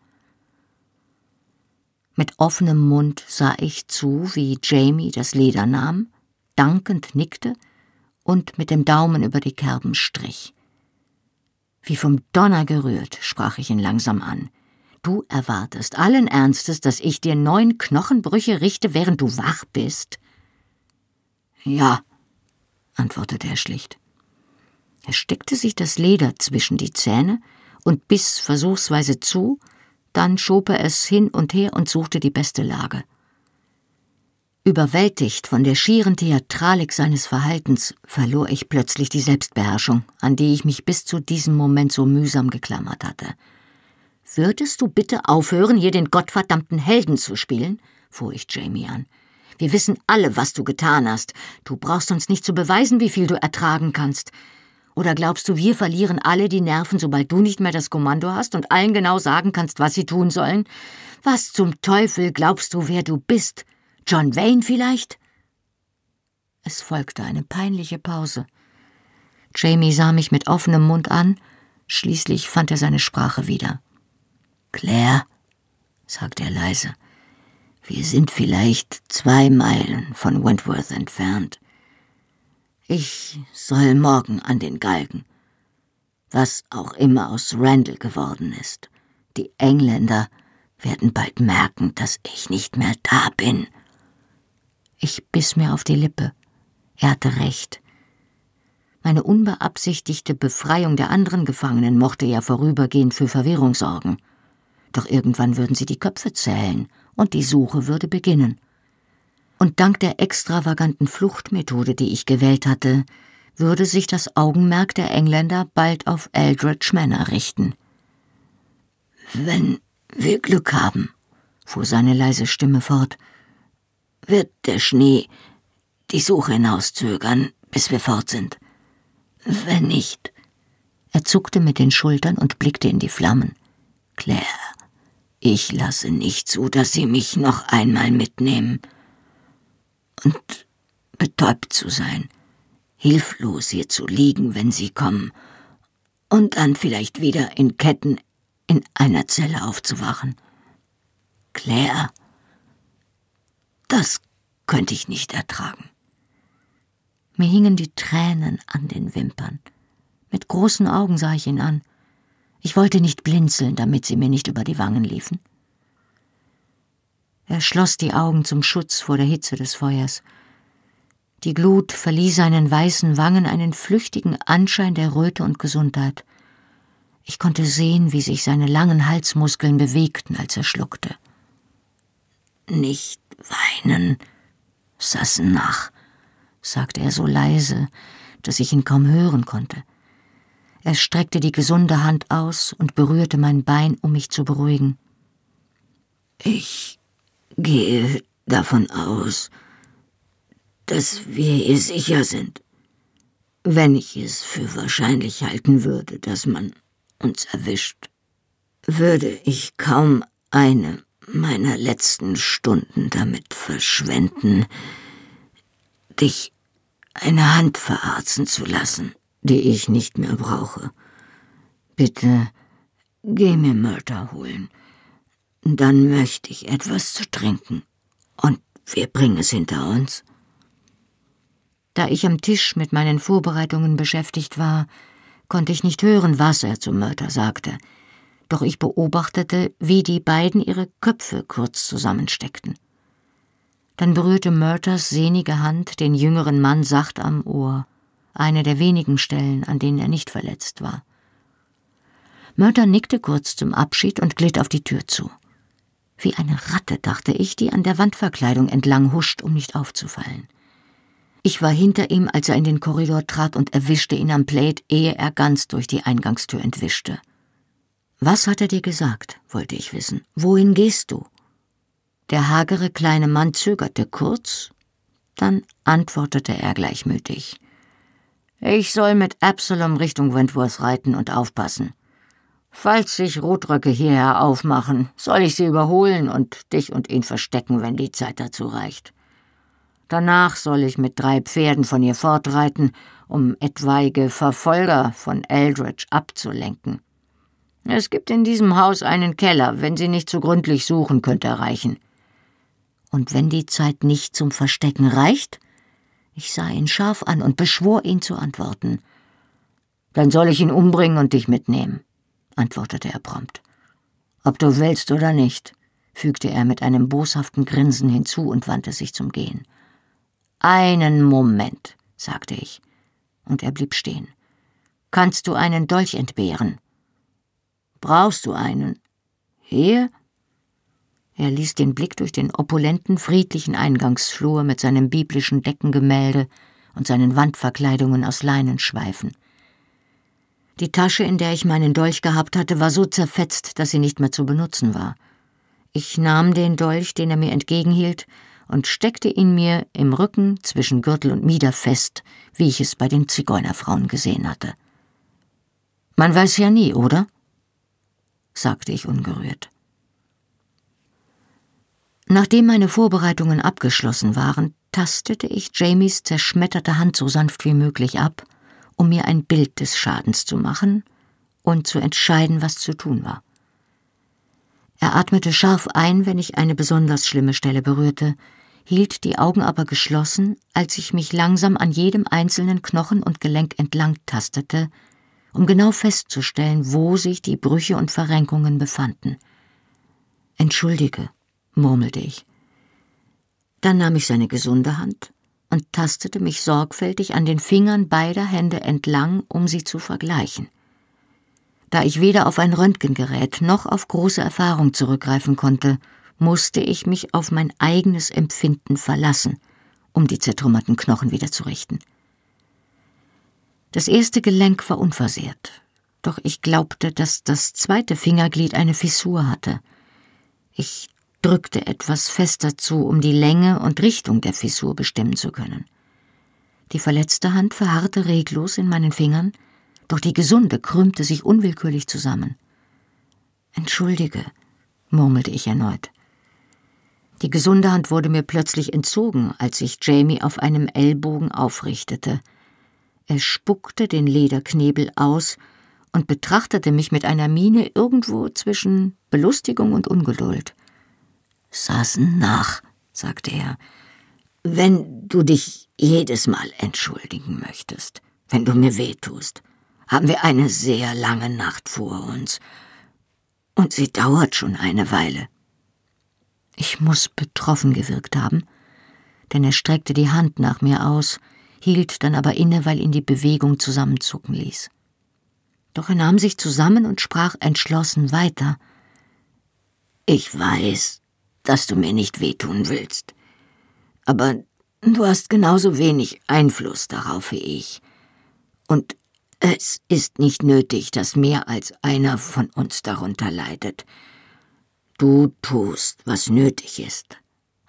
Mit offenem Mund sah ich zu, wie Jamie das Leder nahm, dankend nickte und mit dem Daumen über die Kerben strich. Wie vom Donner gerührt, sprach ich ihn langsam an. Du erwartest allen Ernstes, dass ich dir neun Knochenbrüche richte, während du wach bist? Ja, antwortete er schlicht. Er steckte sich das Leder zwischen die Zähne und biss versuchsweise zu, dann schob er es hin und her und suchte die beste Lage. Überwältigt von der schieren Theatralik seines Verhaltens verlor ich plötzlich die Selbstbeherrschung, an die ich mich bis zu diesem Moment so mühsam geklammert hatte. Würdest du bitte aufhören, hier den gottverdammten Helden zu spielen? fuhr ich Jamie an. Wir wissen alle, was du getan hast. Du brauchst uns nicht zu beweisen, wie viel du ertragen kannst. Oder glaubst du, wir verlieren alle die Nerven, sobald du nicht mehr das Kommando hast und allen genau sagen kannst, was sie tun sollen? Was zum Teufel glaubst du, wer du bist? John Wayne vielleicht? Es folgte eine peinliche Pause. Jamie sah mich mit offenem Mund an, schließlich fand er seine Sprache wieder. Claire, sagte er leise, wir sind vielleicht zwei Meilen von Wentworth entfernt. Ich soll morgen an den Galgen. Was auch immer aus Randall geworden ist. Die Engländer werden bald merken, dass ich nicht mehr da bin. Ich biss mir auf die Lippe. Er hatte recht. Meine unbeabsichtigte Befreiung der anderen Gefangenen mochte ja vorübergehend für Verwirrung sorgen. Doch irgendwann würden sie die Köpfe zählen und die Suche würde beginnen. Und dank der extravaganten Fluchtmethode, die ich gewählt hatte, würde sich das Augenmerk der Engländer bald auf Eldridge Manor richten. Wenn wir Glück haben, fuhr seine leise Stimme fort, wird der Schnee die Suche hinauszögern, bis wir fort sind. Wenn nicht. Er zuckte mit den Schultern und blickte in die Flammen. Claire, ich lasse nicht zu, dass Sie mich noch einmal mitnehmen. Und betäubt zu sein, hilflos hier zu liegen, wenn Sie kommen, und dann vielleicht wieder in Ketten in einer Zelle aufzuwachen. Claire, das könnte ich nicht ertragen. Mir hingen die Tränen an den Wimpern. Mit großen Augen sah ich ihn an. Ich wollte nicht blinzeln, damit sie mir nicht über die Wangen liefen. Er schloss die Augen zum Schutz vor der Hitze des Feuers. Die Glut verlieh seinen weißen Wangen einen flüchtigen Anschein der Röte und Gesundheit. Ich konnte sehen, wie sich seine langen Halsmuskeln bewegten, als er schluckte. Nicht weinen, Sassen nach, sagte er so leise, dass ich ihn kaum hören konnte. Er streckte die gesunde Hand aus und berührte mein Bein, um mich zu beruhigen. Ich gehe davon aus, dass wir hier sicher sind. Wenn ich es für wahrscheinlich halten würde, dass man uns erwischt, würde ich kaum eine meiner letzten Stunden damit verschwenden, dich eine Hand verarzen zu lassen die ich nicht mehr brauche. Bitte geh mir Mörder holen. Dann möchte ich etwas zu trinken. Und wir bringen es hinter uns. Da ich am Tisch mit meinen Vorbereitungen beschäftigt war, konnte ich nicht hören, was er zu Murder sagte, doch ich beobachtete, wie die beiden ihre Köpfe kurz zusammensteckten. Dann berührte Murters sehnige Hand den jüngeren Mann sacht am Ohr, eine der wenigen Stellen, an denen er nicht verletzt war. Murder nickte kurz zum Abschied und glitt auf die Tür zu. Wie eine Ratte, dachte ich, die an der Wandverkleidung entlang huscht, um nicht aufzufallen. Ich war hinter ihm, als er in den Korridor trat und erwischte ihn am Plate, ehe er ganz durch die Eingangstür entwischte. Was hat er dir gesagt? wollte ich wissen. Wohin gehst du? Der hagere kleine Mann zögerte kurz, dann antwortete er gleichmütig. Ich soll mit Absalom Richtung Wentworth reiten und aufpassen. Falls sich Rotröcke hierher aufmachen, soll ich sie überholen und dich und ihn verstecken, wenn die Zeit dazu reicht. Danach soll ich mit drei Pferden von ihr fortreiten, um etwaige Verfolger von Eldridge abzulenken. Es gibt in diesem Haus einen Keller, wenn Sie nicht zu gründlich suchen, könnte er reichen. Und wenn die Zeit nicht zum Verstecken reicht? Ich sah ihn scharf an und beschwor ihn zu antworten. Dann soll ich ihn umbringen und dich mitnehmen, antwortete er prompt. Ob du willst oder nicht, fügte er mit einem boshaften Grinsen hinzu und wandte sich zum Gehen. Einen Moment, sagte ich, und er blieb stehen. Kannst du einen Dolch entbehren? Brauchst du einen? Hier? Er ließ den Blick durch den opulenten, friedlichen Eingangsflur mit seinem biblischen Deckengemälde und seinen Wandverkleidungen aus Leinen schweifen. Die Tasche, in der ich meinen Dolch gehabt hatte, war so zerfetzt, dass sie nicht mehr zu benutzen war. Ich nahm den Dolch, den er mir entgegenhielt, und steckte ihn mir im Rücken zwischen Gürtel und Mieder fest, wie ich es bei den Zigeunerfrauen gesehen hatte. Man weiß ja nie, oder? Sagte ich ungerührt. Nachdem meine Vorbereitungen abgeschlossen waren, tastete ich Jamies zerschmetterte Hand so sanft wie möglich ab, um mir ein Bild des Schadens zu machen und zu entscheiden, was zu tun war. Er atmete scharf ein, wenn ich eine besonders schlimme Stelle berührte, hielt die Augen aber geschlossen, als ich mich langsam an jedem einzelnen Knochen und Gelenk entlang tastete, um genau festzustellen, wo sich die Brüche und Verrenkungen befanden. Entschuldige, murmelte ich. Dann nahm ich seine gesunde Hand und tastete mich sorgfältig an den Fingern beider Hände entlang, um sie zu vergleichen. Da ich weder auf ein Röntgengerät noch auf große Erfahrung zurückgreifen konnte, musste ich mich auf mein eigenes Empfinden verlassen, um die zertrümmerten Knochen wieder zu richten. Das erste Gelenk war unversehrt, doch ich glaubte, dass das zweite Fingerglied eine Fissur hatte. Ich drückte etwas fester zu, um die Länge und Richtung der Fissur bestimmen zu können. Die verletzte Hand verharrte reglos in meinen Fingern, doch die gesunde krümmte sich unwillkürlich zusammen. Entschuldige, murmelte ich erneut. Die gesunde Hand wurde mir plötzlich entzogen, als sich Jamie auf einem Ellbogen aufrichtete – er spuckte den Lederknebel aus und betrachtete mich mit einer Miene irgendwo zwischen Belustigung und Ungeduld. Saßen nach, sagte er, wenn du dich jedes Mal entschuldigen möchtest, wenn du mir wehtust, haben wir eine sehr lange Nacht vor uns. Und sie dauert schon eine Weile. Ich muss betroffen gewirkt haben, denn er streckte die Hand nach mir aus, hielt dann aber inne, weil ihn die Bewegung zusammenzucken ließ. Doch er nahm sich zusammen und sprach entschlossen weiter. Ich weiß, dass du mir nicht wehtun willst, aber du hast genauso wenig Einfluss darauf wie ich. Und es ist nicht nötig, dass mehr als einer von uns darunter leidet. Du tust, was nötig ist,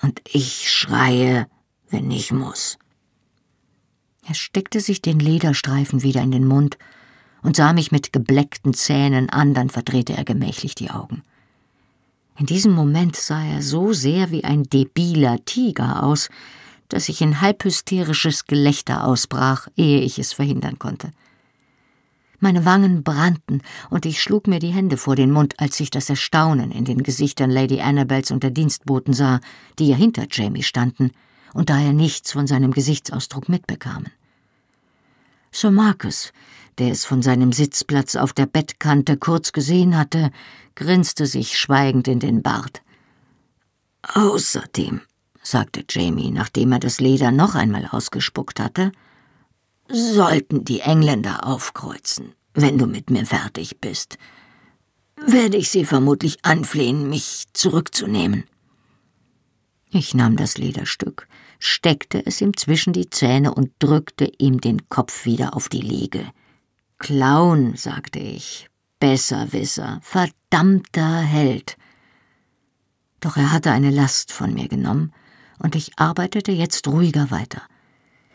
und ich schreie, wenn ich muss. Er steckte sich den Lederstreifen wieder in den Mund und sah mich mit gebleckten Zähnen an, dann verdrehte er gemächlich die Augen. In diesem Moment sah er so sehr wie ein debiler Tiger aus, dass ich in halbhysterisches Gelächter ausbrach, ehe ich es verhindern konnte. Meine Wangen brannten, und ich schlug mir die Hände vor den Mund, als ich das Erstaunen in den Gesichtern Lady Annabels und der Dienstboten sah, die ja hinter Jamie standen, und daher nichts von seinem Gesichtsausdruck mitbekamen. Sir Marcus, der es von seinem Sitzplatz auf der Bettkante kurz gesehen hatte, grinste sich schweigend in den Bart. Außerdem, sagte Jamie, nachdem er das Leder noch einmal ausgespuckt hatte, sollten die Engländer aufkreuzen, wenn du mit mir fertig bist, werde ich sie vermutlich anflehen, mich zurückzunehmen. Ich nahm das Lederstück, steckte es ihm zwischen die Zähne und drückte ihm den Kopf wieder auf die Liege. Clown, sagte ich, Besserwisser, verdammter Held. Doch er hatte eine Last von mir genommen, und ich arbeitete jetzt ruhiger weiter.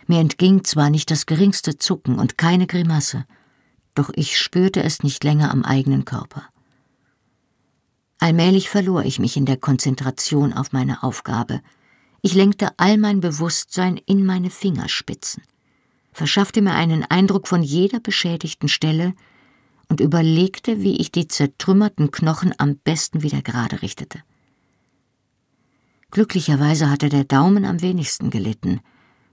Mir entging zwar nicht das geringste Zucken und keine Grimasse, doch ich spürte es nicht länger am eigenen Körper. Allmählich verlor ich mich in der Konzentration auf meine Aufgabe. Ich lenkte all mein Bewusstsein in meine Fingerspitzen, verschaffte mir einen Eindruck von jeder beschädigten Stelle und überlegte, wie ich die zertrümmerten Knochen am besten wieder gerade richtete. Glücklicherweise hatte der Daumen am wenigsten gelitten,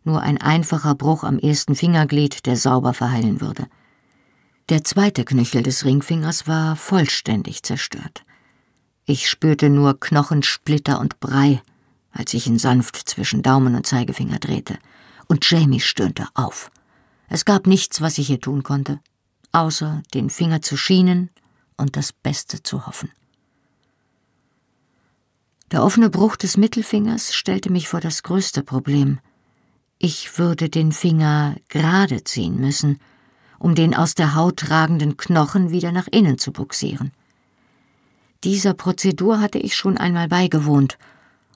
nur ein einfacher Bruch am ersten Fingerglied, der sauber verheilen würde. Der zweite Knöchel des Ringfingers war vollständig zerstört. Ich spürte nur Knochensplitter und Brei, als ich ihn sanft zwischen Daumen und Zeigefinger drehte, und Jamie stöhnte auf. Es gab nichts, was ich hier tun konnte, außer den Finger zu schienen und das Beste zu hoffen. Der offene Bruch des Mittelfingers stellte mich vor das größte Problem. Ich würde den Finger gerade ziehen müssen, um den aus der Haut ragenden Knochen wieder nach innen zu buxieren. Dieser Prozedur hatte ich schon einmal beigewohnt,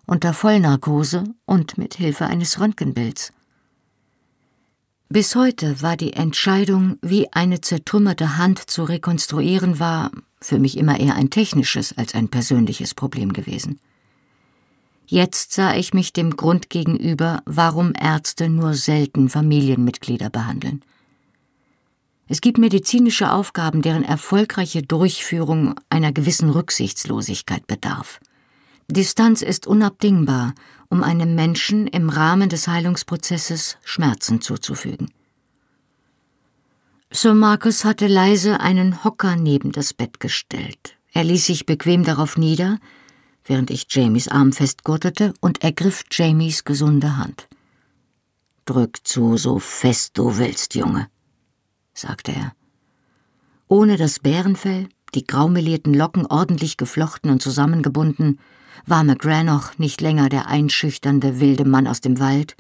unter Vollnarkose und mit Hilfe eines Röntgenbilds. Bis heute war die Entscheidung, wie eine zertrümmerte Hand zu rekonstruieren war, für mich immer eher ein technisches als ein persönliches Problem gewesen. Jetzt sah ich mich dem Grund gegenüber, warum Ärzte nur selten Familienmitglieder behandeln. Es gibt medizinische Aufgaben, deren erfolgreiche Durchführung einer gewissen Rücksichtslosigkeit bedarf. Distanz ist unabdingbar, um einem Menschen im Rahmen des Heilungsprozesses Schmerzen zuzufügen. Sir Marcus hatte leise einen Hocker neben das Bett gestellt. Er ließ sich bequem darauf nieder, während ich Jamies Arm festgurtete und ergriff Jamies gesunde Hand. Drück zu, so fest du willst, Junge sagte er. Ohne das Bärenfell, die graumelierten Locken ordentlich geflochten und zusammengebunden, war McGranoch nicht länger der einschüchternde wilde Mann aus dem Wald,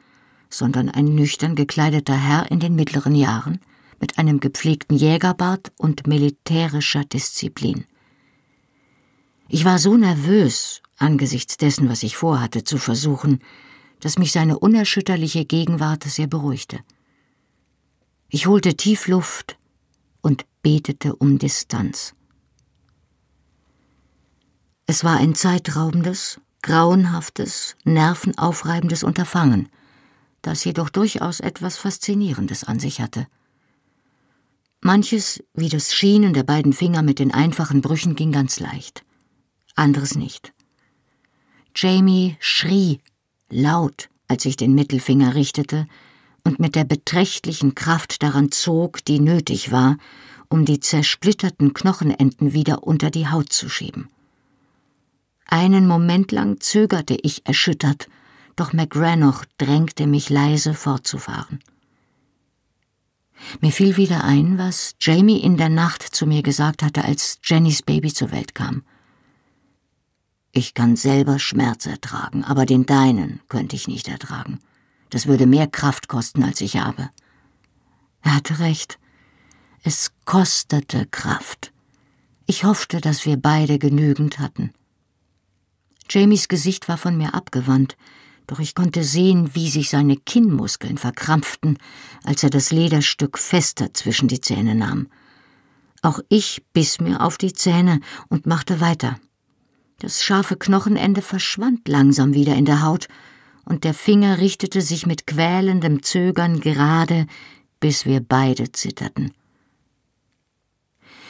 sondern ein nüchtern gekleideter Herr in den mittleren Jahren, mit einem gepflegten Jägerbart und militärischer Disziplin. Ich war so nervös angesichts dessen, was ich vorhatte zu versuchen, dass mich seine unerschütterliche Gegenwart sehr beruhigte. Ich holte tief Luft und betete um Distanz. Es war ein zeitraubendes, grauenhaftes, nervenaufreibendes Unterfangen, das jedoch durchaus etwas Faszinierendes an sich hatte. Manches, wie das Schienen der beiden Finger mit den einfachen Brüchen, ging ganz leicht, anderes nicht. Jamie schrie laut, als ich den Mittelfinger richtete, und mit der beträchtlichen Kraft daran zog, die nötig war, um die zersplitterten Knochenenden wieder unter die Haut zu schieben. Einen Moment lang zögerte ich erschüttert, doch McGranoch drängte mich leise fortzufahren. Mir fiel wieder ein, was Jamie in der Nacht zu mir gesagt hatte, als Jennys Baby zur Welt kam. Ich kann selber Schmerz ertragen, aber den deinen könnte ich nicht ertragen. Das würde mehr Kraft kosten, als ich habe. Er hatte recht. Es kostete Kraft. Ich hoffte, dass wir beide genügend hatten. Jamies Gesicht war von mir abgewandt, doch ich konnte sehen, wie sich seine Kinnmuskeln verkrampften, als er das Lederstück fester zwischen die Zähne nahm. Auch ich biss mir auf die Zähne und machte weiter. Das scharfe Knochenende verschwand langsam wieder in der Haut, und der Finger richtete sich mit quälendem Zögern gerade, bis wir beide zitterten.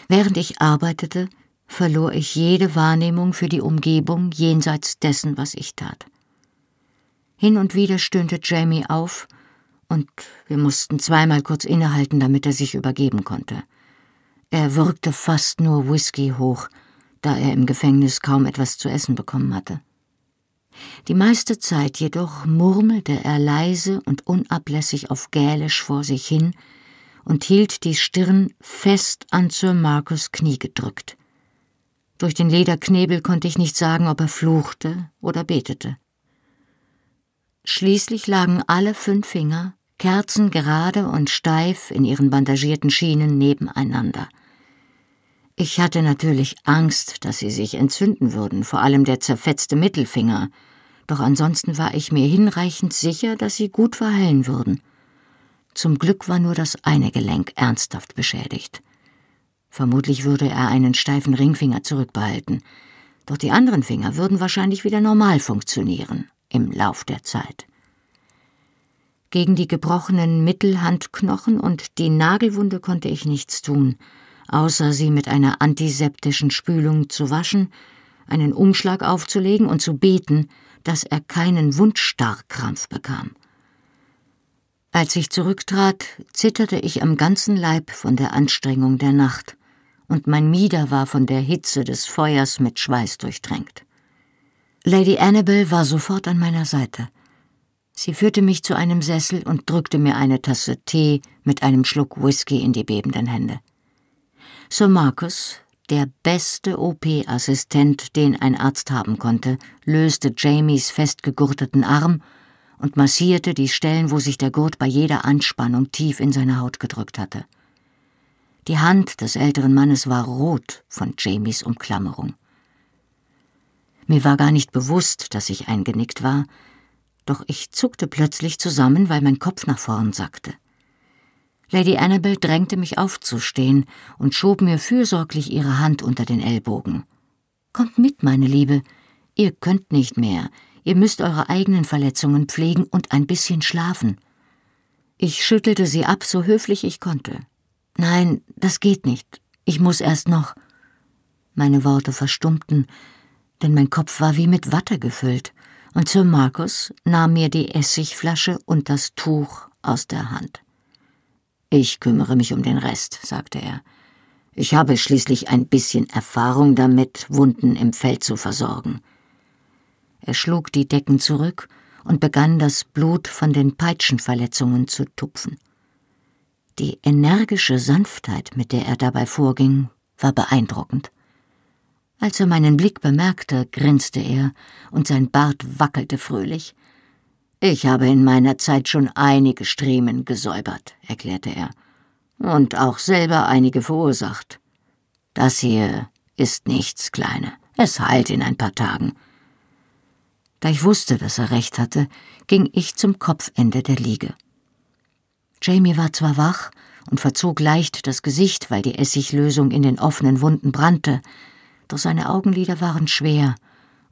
Während ich arbeitete, verlor ich jede Wahrnehmung für die Umgebung jenseits dessen, was ich tat. Hin und wieder stöhnte Jamie auf, und wir mussten zweimal kurz innehalten, damit er sich übergeben konnte. Er würgte fast nur Whisky hoch, da er im Gefängnis kaum etwas zu essen bekommen hatte. Die meiste Zeit jedoch murmelte er leise und unablässig auf Gälisch vor sich hin und hielt die Stirn fest an Sir Marcus Knie gedrückt. Durch den Lederknebel konnte ich nicht sagen, ob er fluchte oder betete. Schließlich lagen alle fünf Finger, kerzengerade und steif in ihren bandagierten Schienen nebeneinander. Ich hatte natürlich Angst, dass sie sich entzünden würden, vor allem der zerfetzte Mittelfinger, doch ansonsten war ich mir hinreichend sicher, dass sie gut verheilen würden. Zum Glück war nur das eine Gelenk ernsthaft beschädigt. Vermutlich würde er einen steifen Ringfinger zurückbehalten, doch die anderen Finger würden wahrscheinlich wieder normal funktionieren im Lauf der Zeit. Gegen die gebrochenen Mittelhandknochen und die Nagelwunde konnte ich nichts tun, außer sie mit einer antiseptischen Spülung zu waschen, einen Umschlag aufzulegen und zu beten, dass er keinen Wundstarrkrampf bekam. Als ich zurücktrat, zitterte ich am ganzen Leib von der Anstrengung der Nacht, und mein Mieder war von der Hitze des Feuers mit Schweiß durchtränkt. Lady Annabel war sofort an meiner Seite. Sie führte mich zu einem Sessel und drückte mir eine Tasse Tee mit einem Schluck Whisky in die bebenden Hände. Sir Marcus, der beste OP-Assistent, den ein Arzt haben konnte, löste Jamies festgegurteten Arm und massierte die Stellen, wo sich der Gurt bei jeder Anspannung tief in seine Haut gedrückt hatte. Die Hand des älteren Mannes war rot von Jamies Umklammerung. Mir war gar nicht bewusst, dass ich eingenickt war, doch ich zuckte plötzlich zusammen, weil mein Kopf nach vorn sackte. Lady Annabel drängte mich aufzustehen und schob mir fürsorglich ihre Hand unter den Ellbogen. Kommt mit, meine Liebe. Ihr könnt nicht mehr. Ihr müsst eure eigenen Verletzungen pflegen und ein bisschen schlafen. Ich schüttelte sie ab, so höflich ich konnte. Nein, das geht nicht. Ich muss erst noch. Meine Worte verstummten, denn mein Kopf war wie mit Watte gefüllt, und Sir Markus nahm mir die Essigflasche und das Tuch aus der Hand. Ich kümmere mich um den Rest, sagte er. Ich habe schließlich ein bisschen Erfahrung damit, Wunden im Feld zu versorgen. Er schlug die Decken zurück und begann das Blut von den Peitschenverletzungen zu tupfen. Die energische Sanftheit, mit der er dabei vorging, war beeindruckend. Als er meinen Blick bemerkte, grinste er, und sein Bart wackelte fröhlich. Ich habe in meiner Zeit schon einige Striemen gesäubert, erklärte er, und auch selber einige verursacht. Das hier ist nichts, Kleine. Es heilt in ein paar Tagen. Da ich wusste, dass er recht hatte, ging ich zum Kopfende der Liege. Jamie war zwar wach und verzog leicht das Gesicht, weil die Essiglösung in den offenen Wunden brannte, doch seine Augenlider waren schwer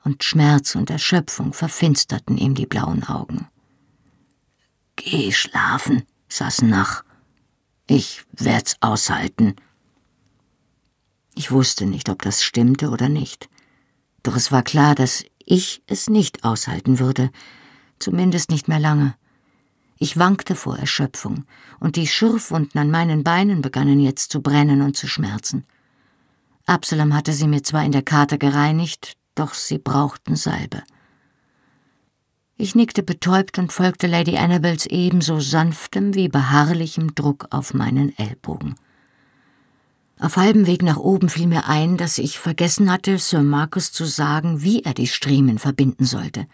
und Schmerz und Erschöpfung verfinsterten ihm die blauen Augen. Geh schlafen, saß nach. Ich werd's aushalten. Ich wusste nicht, ob das stimmte oder nicht. Doch es war klar, dass ich es nicht aushalten würde, zumindest nicht mehr lange. Ich wankte vor Erschöpfung, und die Schürfwunden an meinen Beinen begannen jetzt zu brennen und zu schmerzen. Absalom hatte sie mir zwar in der Karte gereinigt, doch sie brauchten Salbe. Ich nickte betäubt und folgte Lady Annabels ebenso sanftem wie beharrlichem Druck auf meinen Ellbogen. Auf halbem Weg nach oben fiel mir ein, dass ich vergessen hatte, Sir Marcus zu sagen, wie er die Striemen verbinden sollte.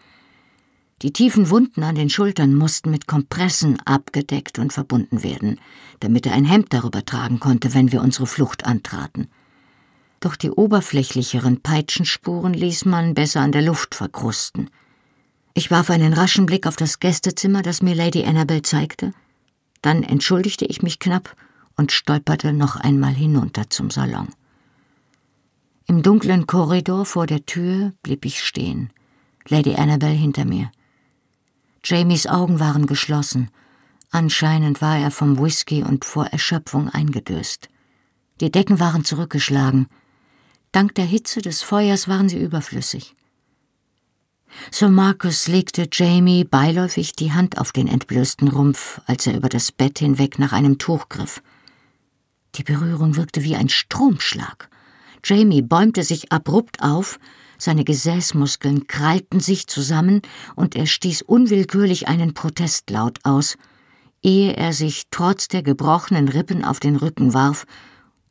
Die tiefen Wunden an den Schultern mussten mit Kompressen abgedeckt und verbunden werden, damit er ein Hemd darüber tragen konnte, wenn wir unsere Flucht antraten doch die oberflächlicheren Peitschenspuren ließ man besser an der Luft verkrusten. Ich warf einen raschen Blick auf das Gästezimmer, das mir Lady Annabel zeigte, dann entschuldigte ich mich knapp und stolperte noch einmal hinunter zum Salon. Im dunklen Korridor vor der Tür blieb ich stehen, Lady Annabel hinter mir. Jamies Augen waren geschlossen, anscheinend war er vom Whisky und vor Erschöpfung eingedöst. Die Decken waren zurückgeschlagen, Dank der Hitze des Feuers waren sie überflüssig. Sir Marcus legte Jamie beiläufig die Hand auf den entblößten Rumpf, als er über das Bett hinweg nach einem Tuch griff. Die Berührung wirkte wie ein Stromschlag. Jamie bäumte sich abrupt auf, seine Gesäßmuskeln krallten sich zusammen und er stieß unwillkürlich einen Protestlaut aus, ehe er sich trotz der gebrochenen Rippen auf den Rücken warf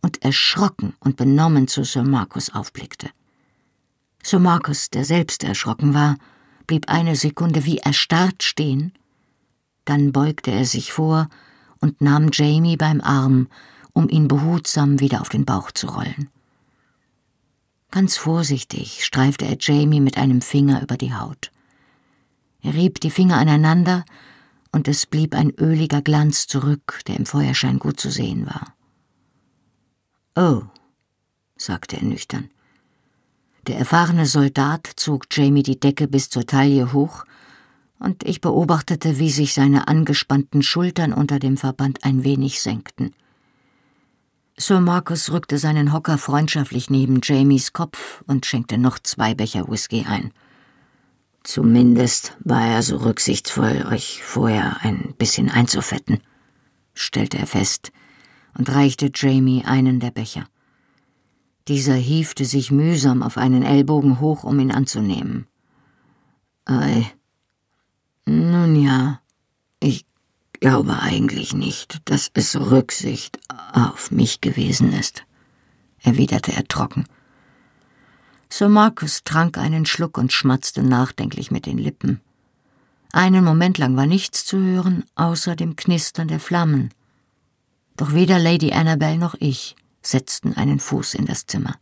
und erschrocken und benommen zu Sir Marcus aufblickte. Sir Marcus, der selbst erschrocken war, blieb eine Sekunde wie erstarrt stehen, dann beugte er sich vor und nahm Jamie beim Arm, um ihn behutsam wieder auf den Bauch zu rollen. Ganz vorsichtig streifte er Jamie mit einem Finger über die Haut. Er rieb die Finger aneinander, und es blieb ein öliger Glanz zurück, der im Feuerschein gut zu sehen war. Oh, sagte er nüchtern. Der erfahrene Soldat zog Jamie die Decke bis zur Taille hoch, und ich beobachtete, wie sich seine angespannten Schultern unter dem Verband ein wenig senkten. Sir Marcus rückte seinen Hocker freundschaftlich neben Jamies Kopf und schenkte noch zwei Becher Whisky ein. Zumindest war er so rücksichtsvoll, euch vorher ein bisschen einzufetten, stellte er fest und reichte Jamie einen der Becher. Dieser hiefte sich mühsam auf einen Ellbogen hoch, um ihn anzunehmen. Ei. Nun ja, ich glaube eigentlich nicht, dass es Rücksicht auf mich gewesen ist, erwiderte er trocken. Sir Marcus trank einen Schluck und schmatzte nachdenklich mit den Lippen. Einen Moment lang war nichts zu hören, außer dem Knistern der Flammen. Doch weder Lady Annabel noch ich setzten einen Fuß in das Zimmer.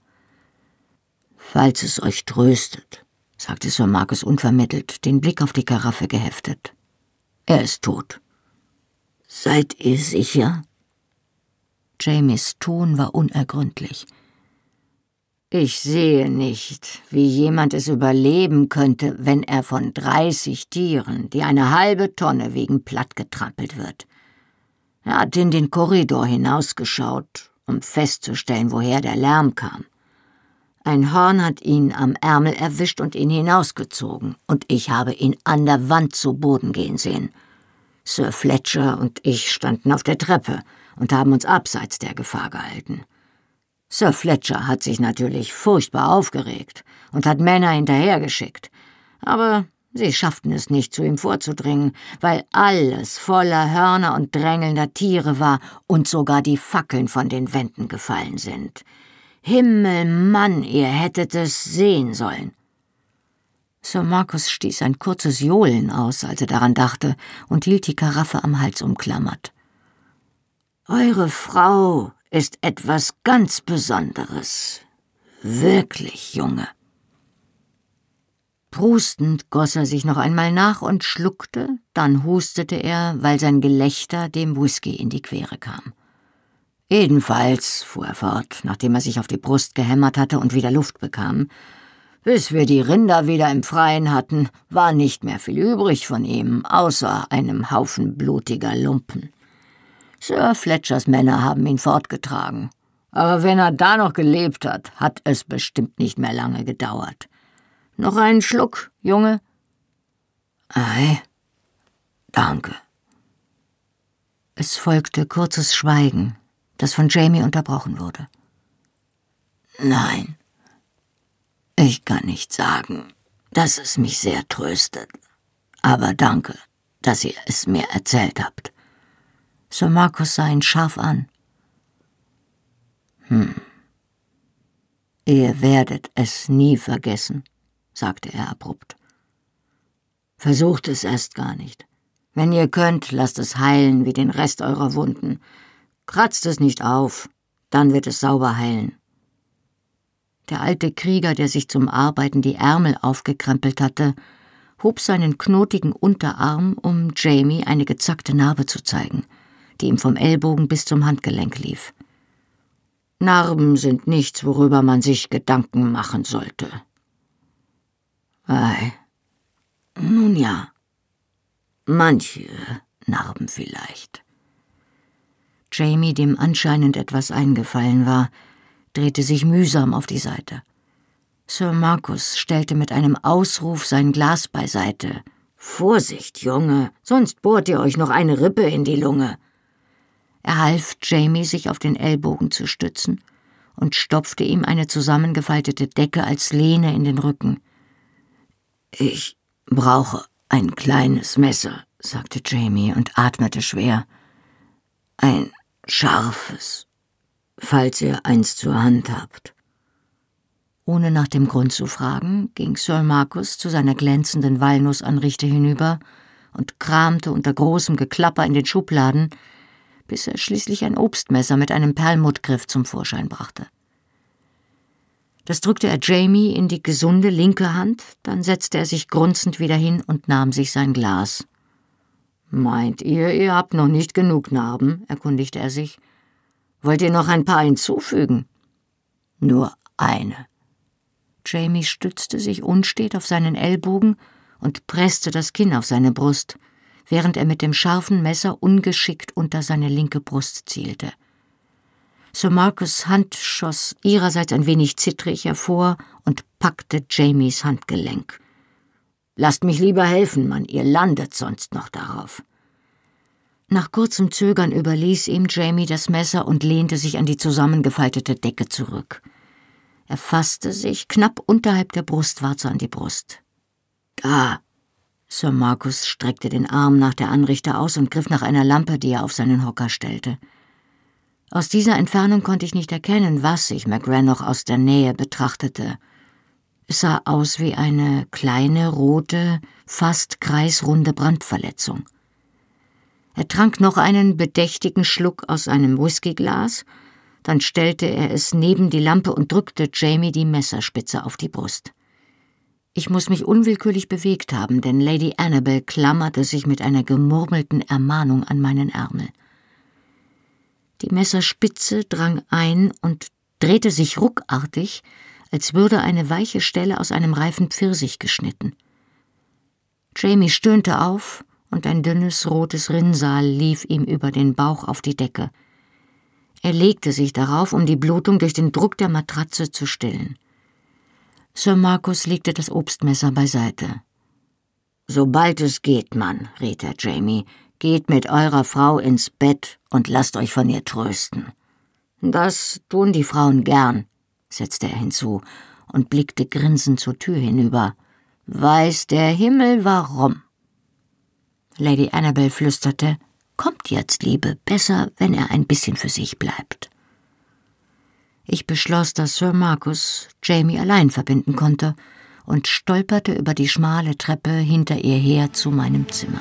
Falls es euch tröstet, sagte Sir Marcus unvermittelt, den Blick auf die Karaffe geheftet. Er ist tot. Seid ihr sicher? Jamies Ton war unergründlich. Ich sehe nicht, wie jemand es überleben könnte, wenn er von dreißig Tieren, die eine halbe Tonne wegen plattgetrampelt wird. Er hat in den Korridor hinausgeschaut, um festzustellen, woher der Lärm kam. Ein Horn hat ihn am Ärmel erwischt und ihn hinausgezogen, und ich habe ihn an der Wand zu Boden gehen sehen. Sir Fletcher und ich standen auf der Treppe und haben uns abseits der Gefahr gehalten. Sir Fletcher hat sich natürlich furchtbar aufgeregt und hat Männer hinterhergeschickt, aber sie schafften es nicht, zu ihm vorzudringen, weil alles voller Hörner und drängelnder Tiere war und sogar die Fackeln von den Wänden gefallen sind. Himmel, Mann, ihr hättet es sehen sollen. Sir Marcus stieß ein kurzes Johlen aus, als er daran dachte, und hielt die Karaffe am Hals umklammert. Eure Frau ist etwas ganz Besonderes. Wirklich, Junge. Prustend goss er sich noch einmal nach und schluckte, dann hustete er, weil sein Gelächter dem Whisky in die Quere kam. Jedenfalls, fuhr er fort, nachdem er sich auf die Brust gehämmert hatte und wieder Luft bekam, bis wir die Rinder wieder im Freien hatten, war nicht mehr viel übrig von ihm, außer einem Haufen blutiger Lumpen. Sir Fletchers Männer haben ihn fortgetragen. Aber wenn er da noch gelebt hat, hat es bestimmt nicht mehr lange gedauert. Noch einen Schluck, Junge? Ei, danke. Es folgte kurzes Schweigen, das von Jamie unterbrochen wurde. Nein, ich kann nicht sagen, dass es mich sehr tröstet, aber danke, dass ihr es mir erzählt habt. Sir Marcus sah ihn scharf an. Hm. Ihr werdet es nie vergessen, sagte er abrupt. Versucht es erst gar nicht. Wenn ihr könnt, lasst es heilen wie den Rest eurer Wunden. Kratzt es nicht auf, dann wird es sauber heilen. Der alte Krieger, der sich zum Arbeiten die Ärmel aufgekrempelt hatte, hob seinen knotigen Unterarm, um Jamie eine gezackte Narbe zu zeigen, die ihm vom Ellbogen bis zum Handgelenk lief. Narben sind nichts, worüber man sich Gedanken machen sollte. Ei, nun ja, manche Narben vielleicht. Jamie, dem anscheinend etwas eingefallen war, drehte sich mühsam auf die Seite. Sir Marcus stellte mit einem Ausruf sein Glas beiseite. Vorsicht, Junge, sonst bohrt ihr euch noch eine Rippe in die Lunge. Er half Jamie, sich auf den Ellbogen zu stützen und stopfte ihm eine zusammengefaltete Decke als Lehne in den Rücken. Ich brauche ein kleines Messer, sagte Jamie und atmete schwer. Ein scharfes, falls ihr eins zur Hand habt. Ohne nach dem Grund zu fragen, ging Sir Marcus zu seiner glänzenden Walnussanrichte hinüber und kramte unter großem Geklapper in den Schubladen, bis er schließlich ein Obstmesser mit einem Perlmuttgriff zum Vorschein brachte. Das drückte er Jamie in die gesunde linke Hand, dann setzte er sich grunzend wieder hin und nahm sich sein Glas. Meint ihr, ihr habt noch nicht genug Narben? erkundigte er sich. Wollt ihr noch ein paar hinzufügen? Nur eine. Jamie stützte sich unstet auf seinen Ellbogen und presste das Kinn auf seine Brust, während er mit dem scharfen Messer ungeschickt unter seine linke Brust zielte. Sir Marcus' Hand schoss ihrerseits ein wenig zittrig hervor und packte Jamies Handgelenk. Lasst mich lieber helfen, Mann, ihr landet sonst noch darauf. Nach kurzem Zögern überließ ihm Jamie das Messer und lehnte sich an die zusammengefaltete Decke zurück. Er fasste sich knapp unterhalb der Brustwarze an die Brust. Da! Sir Marcus streckte den Arm nach der Anrichter aus und griff nach einer Lampe, die er auf seinen Hocker stellte. Aus dieser Entfernung konnte ich nicht erkennen, was ich McGran aus der Nähe betrachtete. Es sah aus wie eine kleine, rote, fast kreisrunde Brandverletzung. Er trank noch einen bedächtigen Schluck aus einem Whiskyglas, dann stellte er es neben die Lampe und drückte Jamie die Messerspitze auf die Brust. Ich muss mich unwillkürlich bewegt haben, denn Lady Annabel klammerte sich mit einer gemurmelten Ermahnung an meinen Ärmel. Die Messerspitze drang ein und drehte sich ruckartig, als würde eine weiche Stelle aus einem reifen Pfirsich geschnitten. Jamie stöhnte auf, und ein dünnes rotes Rinnsal lief ihm über den Bauch auf die Decke. Er legte sich darauf, um die Blutung durch den Druck der Matratze zu stillen. Sir Marcus legte das Obstmesser beiseite. Sobald es geht, Mann, riet er Jamie, geht mit eurer Frau ins Bett und lasst euch von ihr trösten. Das tun die Frauen gern, setzte er hinzu und blickte grinsend zur Tür hinüber. Weiß der Himmel warum? Lady Annabel flüsterte, Kommt jetzt, Liebe, besser, wenn er ein bisschen für sich bleibt. Ich beschloss, dass Sir Marcus Jamie allein verbinden konnte und stolperte über die schmale Treppe hinter ihr her zu meinem Zimmer.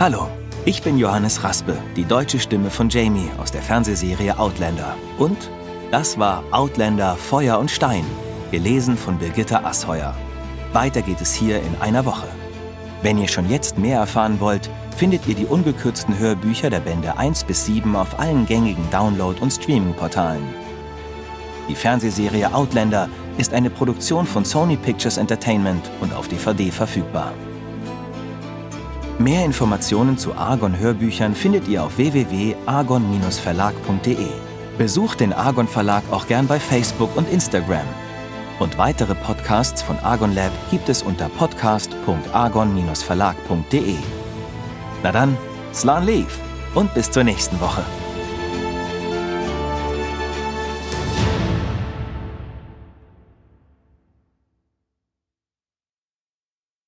Hallo, ich bin Johannes Raspe, die deutsche Stimme von Jamie aus der Fernsehserie Outlander. Und das war Outlander Feuer und Stein, gelesen von Birgitta Asheuer. Weiter geht es hier in einer Woche. Wenn ihr schon jetzt mehr erfahren wollt, findet ihr die ungekürzten Hörbücher der Bände 1 bis 7 auf allen gängigen Download- und Streaming-Portalen. Die Fernsehserie Outlander ist eine Produktion von Sony Pictures Entertainment und auf DVD verfügbar. Mehr Informationen zu Argon Hörbüchern findet ihr auf www.argon-verlag.de. Besucht den Argon Verlag auch gern bei Facebook und Instagram. Und weitere Podcasts von Argon Lab gibt es unter podcast.argon-verlag.de. Na dann, Slan Leaf und bis zur nächsten Woche.